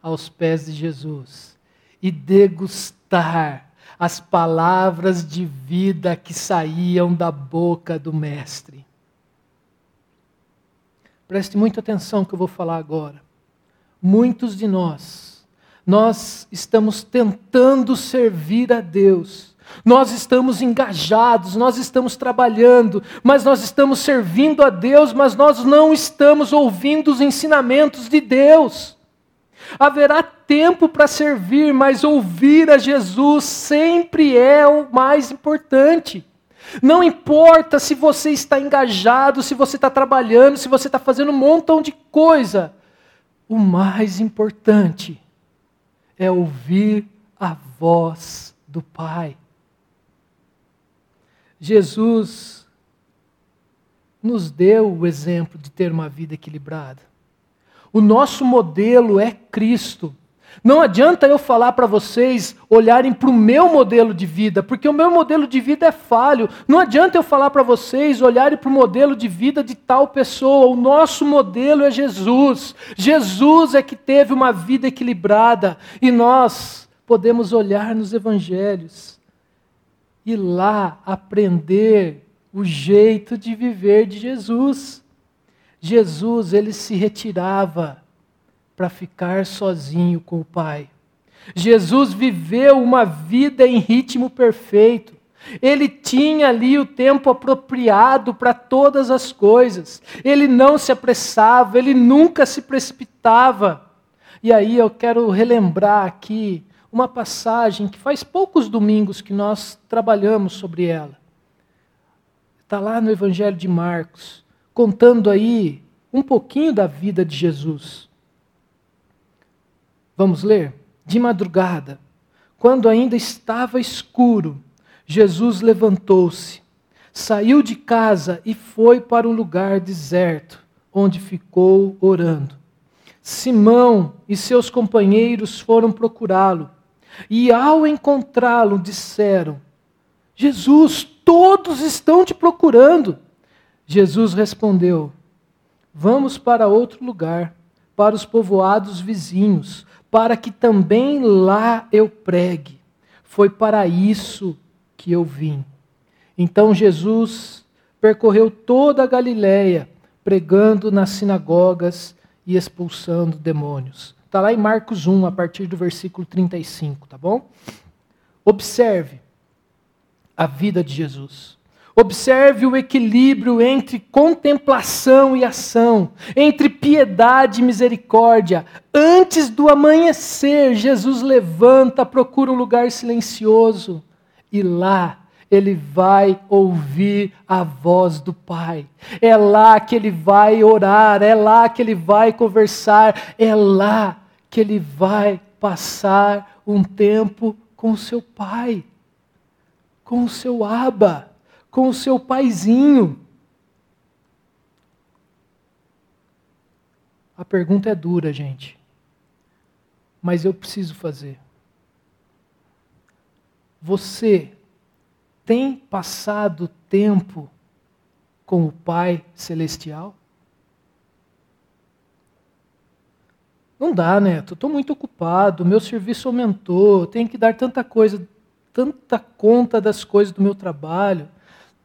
aos pés de Jesus e degustar as palavras de vida que saíam da boca do Mestre. Preste muita atenção que eu vou falar agora. Muitos de nós, nós estamos tentando servir a Deus. Nós estamos engajados, nós estamos trabalhando, mas nós estamos servindo a Deus, mas nós não estamos ouvindo os ensinamentos de Deus. Haverá tempo para servir, mas ouvir a Jesus sempre é o mais importante. Não importa se você está engajado, se você está trabalhando, se você está fazendo um montão de coisa. O mais importante é ouvir a voz do Pai. Jesus nos deu o exemplo de ter uma vida equilibrada. O nosso modelo é Cristo. Não adianta eu falar para vocês olharem para o meu modelo de vida, porque o meu modelo de vida é falho. Não adianta eu falar para vocês olharem para o modelo de vida de tal pessoa. O nosso modelo é Jesus. Jesus é que teve uma vida equilibrada e nós podemos olhar nos evangelhos e lá aprender o jeito de viver de Jesus. Jesus, ele se retirava para ficar sozinho com o Pai. Jesus viveu uma vida em ritmo perfeito. Ele tinha ali o tempo apropriado para todas as coisas. Ele não se apressava, ele nunca se precipitava. E aí eu quero relembrar aqui uma passagem que faz poucos domingos que nós trabalhamos sobre ela. Está lá no Evangelho de Marcos, contando aí um pouquinho da vida de Jesus. Vamos ler? De madrugada, quando ainda estava escuro, Jesus levantou-se, saiu de casa e foi para um lugar deserto, onde ficou orando. Simão e seus companheiros foram procurá-lo, e ao encontrá-lo disseram: Jesus, todos estão te procurando. Jesus respondeu: Vamos para outro lugar, para os povoados vizinhos, para que também lá eu pregue. Foi para isso que eu vim. Então Jesus percorreu toda a Galiléia, pregando nas sinagogas e expulsando demônios. Está lá em Marcos 1, a partir do versículo 35, tá bom? Observe a vida de Jesus. Observe o equilíbrio entre contemplação e ação, entre piedade e misericórdia. Antes do amanhecer, Jesus levanta, procura um lugar silencioso e lá ele vai ouvir a voz do Pai. É lá que ele vai orar, é lá que ele vai conversar, é lá que ele vai passar um tempo com o seu Pai, com o seu Aba com o seu paizinho. A pergunta é dura, gente. Mas eu preciso fazer. Você tem passado tempo com o Pai Celestial? Não dá, Neto. Estou muito ocupado, meu serviço aumentou, tenho que dar tanta coisa, tanta conta das coisas do meu trabalho.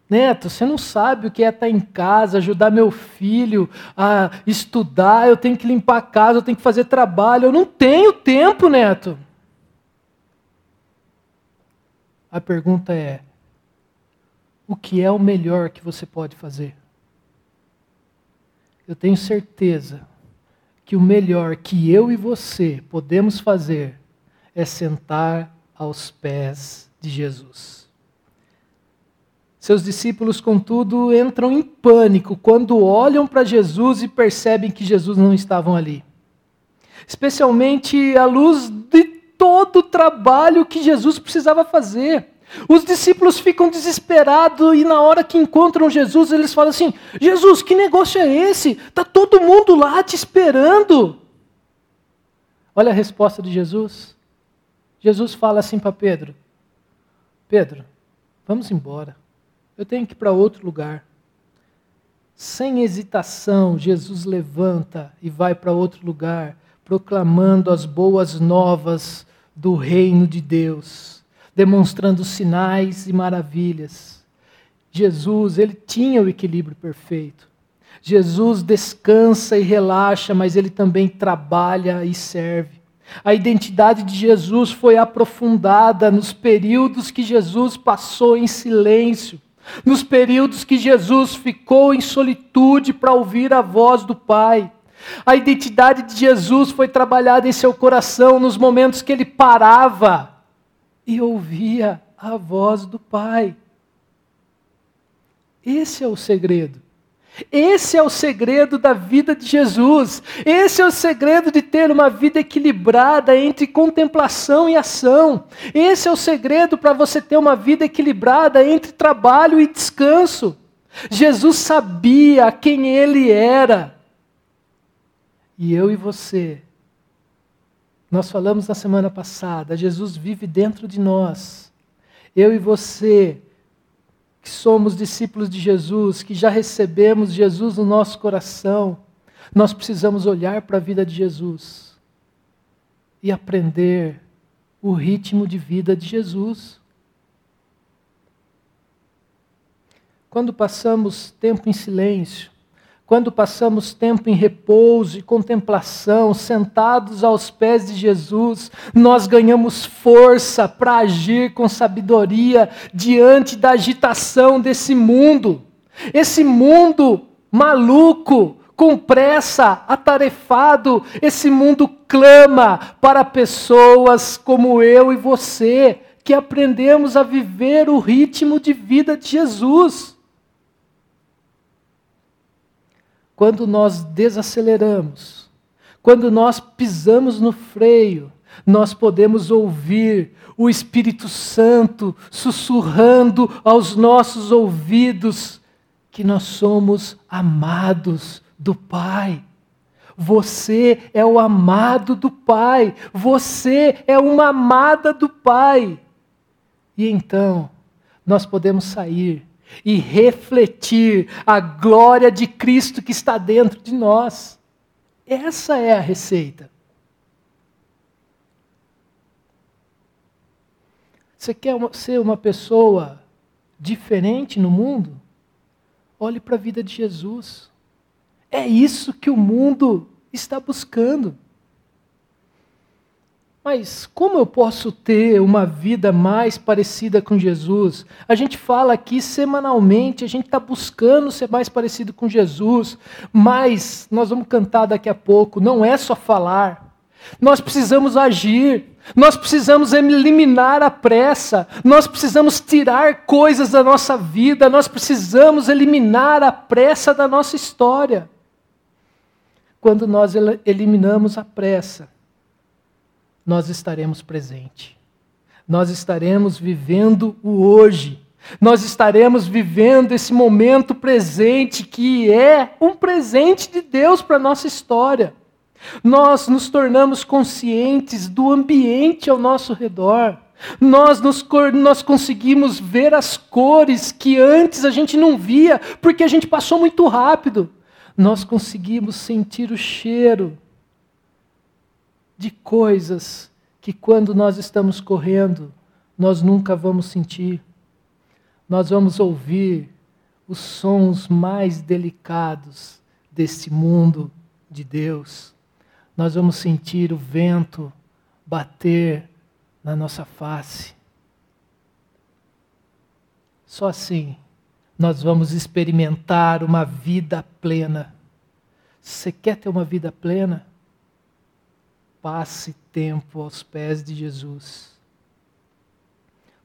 Neto, você não sabe o que é estar em casa, ajudar meu filho a estudar, eu tenho que limpar a casa, eu tenho que fazer trabalho. Eu não tenho tempo, Neto. A pergunta é: o que é o melhor que você pode fazer? Eu tenho certeza que o melhor que eu e você podemos fazer é sentar aos pés de Jesus. Seus discípulos, contudo, entram em pânico quando olham para Jesus e percebem que Jesus não estava ali. Especialmente à luz de todo o trabalho que Jesus precisava fazer. Os discípulos ficam desesperados e na hora que encontram Jesus, eles falam assim: Jesus, que negócio é esse? Está todo mundo lá te esperando. Olha a resposta de Jesus. Jesus fala assim para Pedro: Pedro, vamos embora eu tenho que ir para outro lugar. Sem hesitação, Jesus levanta e vai para outro lugar, proclamando as boas novas do reino de Deus, demonstrando sinais e maravilhas. Jesus, ele tinha o equilíbrio perfeito. Jesus descansa e relaxa, mas ele também trabalha e serve. A identidade de Jesus foi aprofundada nos períodos que Jesus passou em silêncio nos períodos que Jesus ficou em solitude para ouvir a voz do Pai. A identidade de Jesus foi trabalhada em seu coração nos momentos que ele parava e ouvia a voz do Pai. Esse é o segredo. Esse é o segredo da vida de Jesus. Esse é o segredo de ter uma vida equilibrada entre contemplação e ação. Esse é o segredo para você ter uma vida equilibrada entre trabalho e descanso. Jesus sabia quem ele era. E eu e você, nós falamos na semana passada, Jesus vive dentro de nós. Eu e você que somos discípulos de Jesus, que já recebemos Jesus no nosso coração, nós precisamos olhar para a vida de Jesus e aprender o ritmo de vida de Jesus. Quando passamos tempo em silêncio, quando passamos tempo em repouso e contemplação, sentados aos pés de Jesus, nós ganhamos força para agir com sabedoria diante da agitação desse mundo. Esse mundo maluco, com pressa, atarefado, esse mundo clama para pessoas como eu e você, que aprendemos a viver o ritmo de vida de Jesus. Quando nós desaceleramos, quando nós pisamos no freio, nós podemos ouvir o Espírito Santo sussurrando aos nossos ouvidos que nós somos amados do Pai. Você é o amado do Pai. Você é uma amada do Pai. E então, nós podemos sair e refletir a glória de Cristo que está dentro de nós. Essa é a receita. Você quer ser uma pessoa diferente no mundo? Olhe para a vida de Jesus. É isso que o mundo está buscando. Mas como eu posso ter uma vida mais parecida com Jesus? A gente fala aqui semanalmente, a gente está buscando ser mais parecido com Jesus, mas nós vamos cantar daqui a pouco, não é só falar. Nós precisamos agir, nós precisamos eliminar a pressa, nós precisamos tirar coisas da nossa vida, nós precisamos eliminar a pressa da nossa história. Quando nós eliminamos a pressa, nós estaremos presentes. Nós estaremos vivendo o hoje. Nós estaremos vivendo esse momento presente que é um presente de Deus para a nossa história. Nós nos tornamos conscientes do ambiente ao nosso redor. Nós, nos, nós conseguimos ver as cores que antes a gente não via, porque a gente passou muito rápido. Nós conseguimos sentir o cheiro de coisas que quando nós estamos correndo, nós nunca vamos sentir. Nós vamos ouvir os sons mais delicados desse mundo de Deus. Nós vamos sentir o vento bater na nossa face. Só assim nós vamos experimentar uma vida plena. Você quer ter uma vida plena? Passe tempo aos pés de Jesus.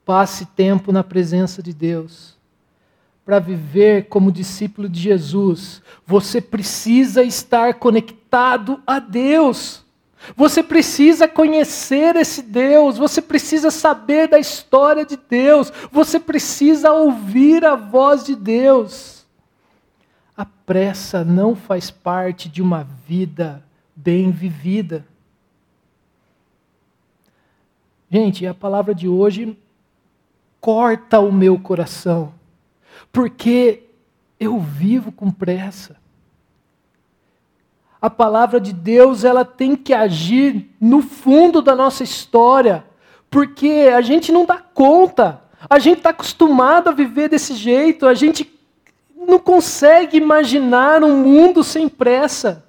Passe tempo na presença de Deus. Para viver como discípulo de Jesus, você precisa estar conectado a Deus. Você precisa conhecer esse Deus, você precisa saber da história de Deus, você precisa ouvir a voz de Deus. A pressa não faz parte de uma vida bem vivida. Gente, a palavra de hoje corta o meu coração, porque eu vivo com pressa. A palavra de Deus, ela tem que agir no fundo da nossa história, porque a gente não dá conta. A gente está acostumado a viver desse jeito, a gente não consegue imaginar um mundo sem pressa.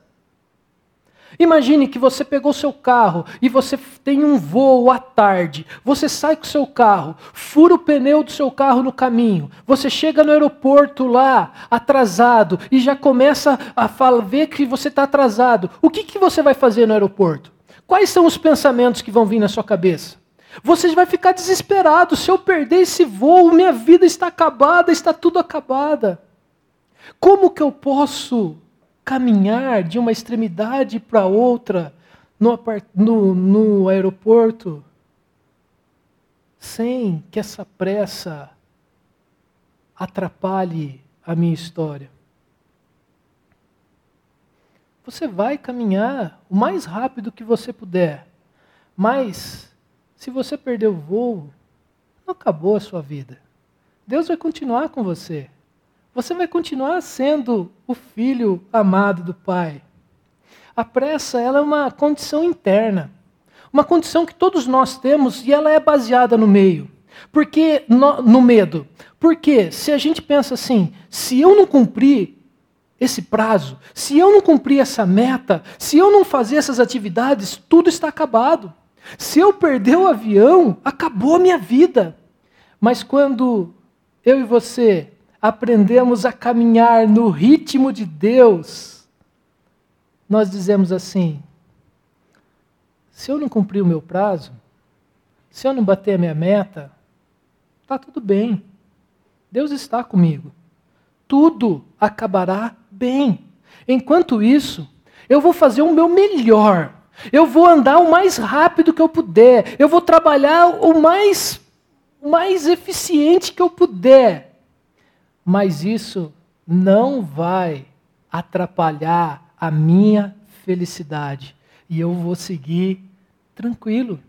Imagine que você pegou seu carro e você tem um voo à tarde. Você sai com seu carro, fura o pneu do seu carro no caminho. Você chega no aeroporto lá, atrasado, e já começa a ver que você está atrasado. O que, que você vai fazer no aeroporto? Quais são os pensamentos que vão vir na sua cabeça? Você vai ficar desesperado. Se eu perder esse voo, minha vida está acabada, está tudo acabada. Como que eu posso caminhar de uma extremidade para outra no, no, no aeroporto sem que essa pressa atrapalhe a minha história. Você vai caminhar o mais rápido que você puder, mas se você perder o voo, não acabou a sua vida. Deus vai continuar com você você vai continuar sendo o filho amado do Pai. A pressa ela é uma condição interna, uma condição que todos nós temos e ela é baseada no meio. Porque no, no medo. Porque se a gente pensa assim, se eu não cumprir esse prazo, se eu não cumprir essa meta, se eu não fazer essas atividades, tudo está acabado. Se eu perder o avião, acabou a minha vida. Mas quando eu e você aprendemos a caminhar no ritmo de Deus, nós dizemos assim: se eu não cumprir o meu prazo, se eu não bater a minha meta, está tudo bem. Deus está comigo. Tudo acabará bem. Enquanto isso, eu vou fazer o meu melhor. Eu vou andar o mais rápido que eu puder. Eu vou trabalhar o mais, mais eficiente que eu puder mas isso não vai atrapalhar a minha felicidade e eu vou seguir tranquilo.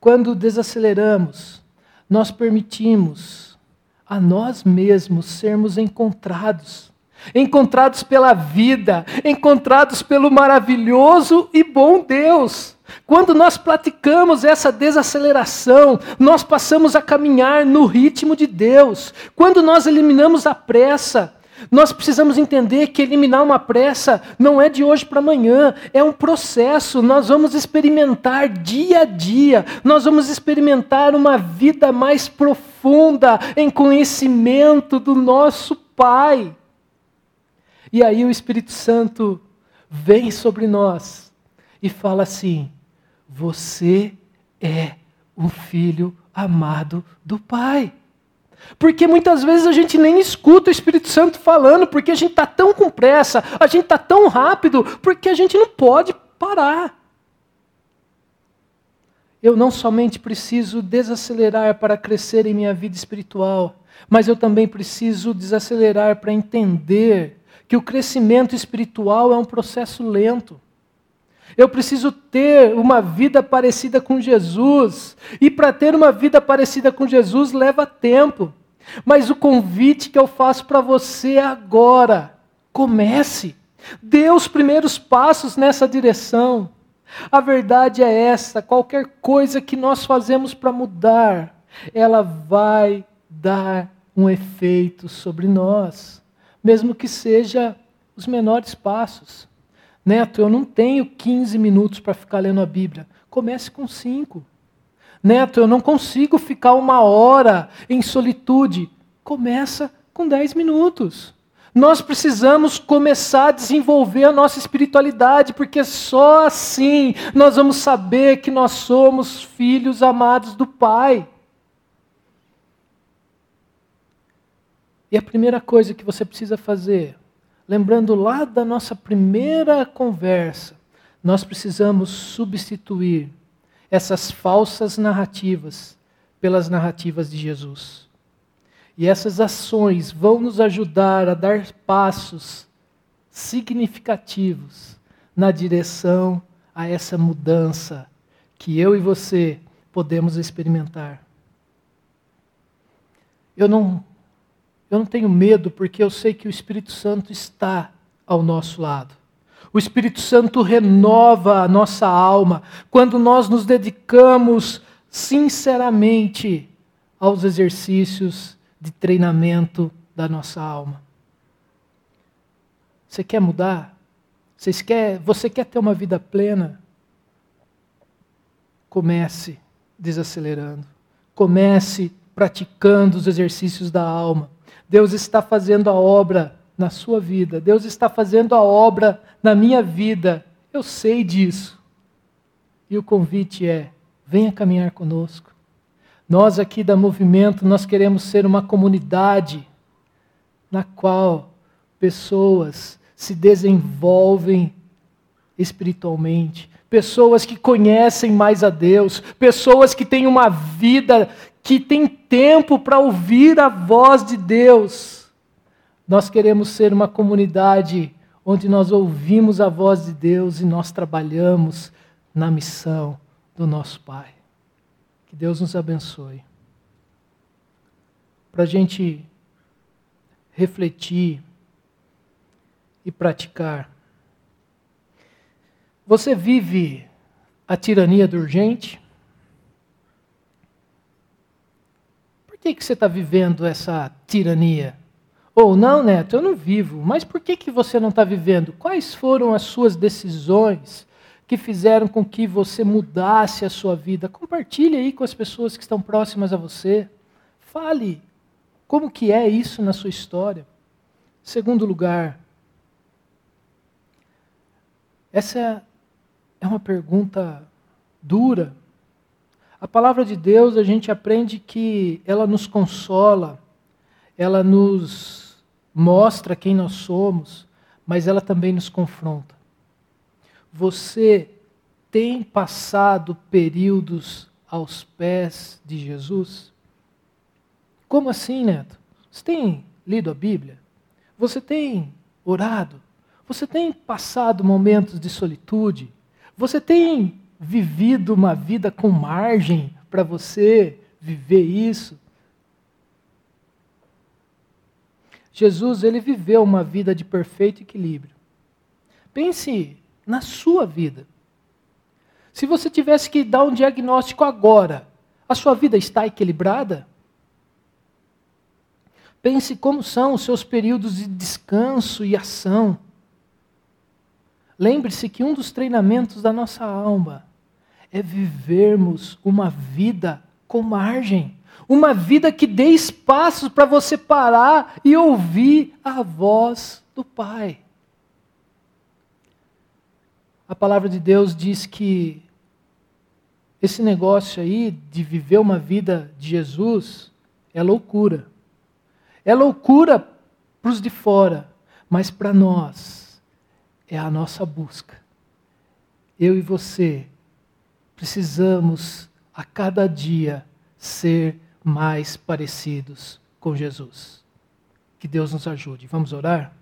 Quando desaceleramos, nós permitimos a nós mesmos sermos encontrados. Encontrados pela vida, encontrados pelo maravilhoso e bom Deus. Quando nós praticamos essa desaceleração, nós passamos a caminhar no ritmo de Deus. Quando nós eliminamos a pressa, nós precisamos entender que eliminar uma pressa não é de hoje para amanhã, é um processo. Nós vamos experimentar dia a dia, nós vamos experimentar uma vida mais profunda em conhecimento do nosso Pai. E aí o Espírito Santo vem sobre nós e fala assim: Você é um filho amado do Pai. Porque muitas vezes a gente nem escuta o Espírito Santo falando, porque a gente está tão com pressa, a gente está tão rápido, porque a gente não pode parar. Eu não somente preciso desacelerar para crescer em minha vida espiritual, mas eu também preciso desacelerar para entender que o crescimento espiritual é um processo lento. Eu preciso ter uma vida parecida com Jesus. E para ter uma vida parecida com Jesus leva tempo. Mas o convite que eu faço para você agora, comece. Dê os primeiros passos nessa direção. A verdade é essa: qualquer coisa que nós fazemos para mudar, ela vai dar um efeito sobre nós, mesmo que seja os menores passos. Neto, eu não tenho 15 minutos para ficar lendo a Bíblia. Comece com cinco. Neto, eu não consigo ficar uma hora em solitude. Começa com 10 minutos. Nós precisamos começar a desenvolver a nossa espiritualidade, porque só assim nós vamos saber que nós somos filhos amados do Pai. E a primeira coisa que você precisa fazer lembrando lá da nossa primeira conversa, nós precisamos substituir essas falsas narrativas pelas narrativas de Jesus. E essas ações vão nos ajudar a dar passos significativos na direção a essa mudança que eu e você podemos experimentar. Eu não eu não tenho medo porque eu sei que o Espírito Santo está ao nosso lado. O Espírito Santo renova a nossa alma quando nós nos dedicamos sinceramente aos exercícios de treinamento da nossa alma. Você quer mudar? Você quer, você quer ter uma vida plena? Comece desacelerando. Comece praticando os exercícios da alma. Deus está fazendo a obra na sua vida, Deus está fazendo a obra na minha vida. Eu sei disso. E o convite é: venha caminhar conosco. Nós aqui da Movimento, nós queremos ser uma comunidade na qual pessoas se desenvolvem espiritualmente, pessoas que conhecem mais a Deus, pessoas que têm uma vida que tem tempo para ouvir a voz de Deus. Nós queremos ser uma comunidade onde nós ouvimos a voz de Deus e nós trabalhamos na missão do nosso Pai. Que Deus nos abençoe. Para a gente refletir e praticar. Você vive a tirania do urgente? Por que, que você está vivendo essa tirania? Ou não, Neto, eu não vivo. Mas por que, que você não está vivendo? Quais foram as suas decisões que fizeram com que você mudasse a sua vida? Compartilhe aí com as pessoas que estão próximas a você. Fale como que é isso na sua história. Segundo lugar, essa é uma pergunta dura, a palavra de Deus, a gente aprende que ela nos consola, ela nos mostra quem nós somos, mas ela também nos confronta. Você tem passado períodos aos pés de Jesus? Como assim, Neto? Você tem lido a Bíblia? Você tem orado? Você tem passado momentos de solitude? Você tem vivido uma vida com margem para você viver isso. Jesus, ele viveu uma vida de perfeito equilíbrio. Pense na sua vida. Se você tivesse que dar um diagnóstico agora, a sua vida está equilibrada? Pense como são os seus períodos de descanso e ação. Lembre-se que um dos treinamentos da nossa alma é vivermos uma vida com margem. Uma vida que dê espaço para você parar e ouvir a voz do Pai. A palavra de Deus diz que esse negócio aí de viver uma vida de Jesus é loucura. É loucura para os de fora, mas para nós é a nossa busca. Eu e você precisamos a cada dia ser mais parecidos com Jesus. Que Deus nos ajude. Vamos orar?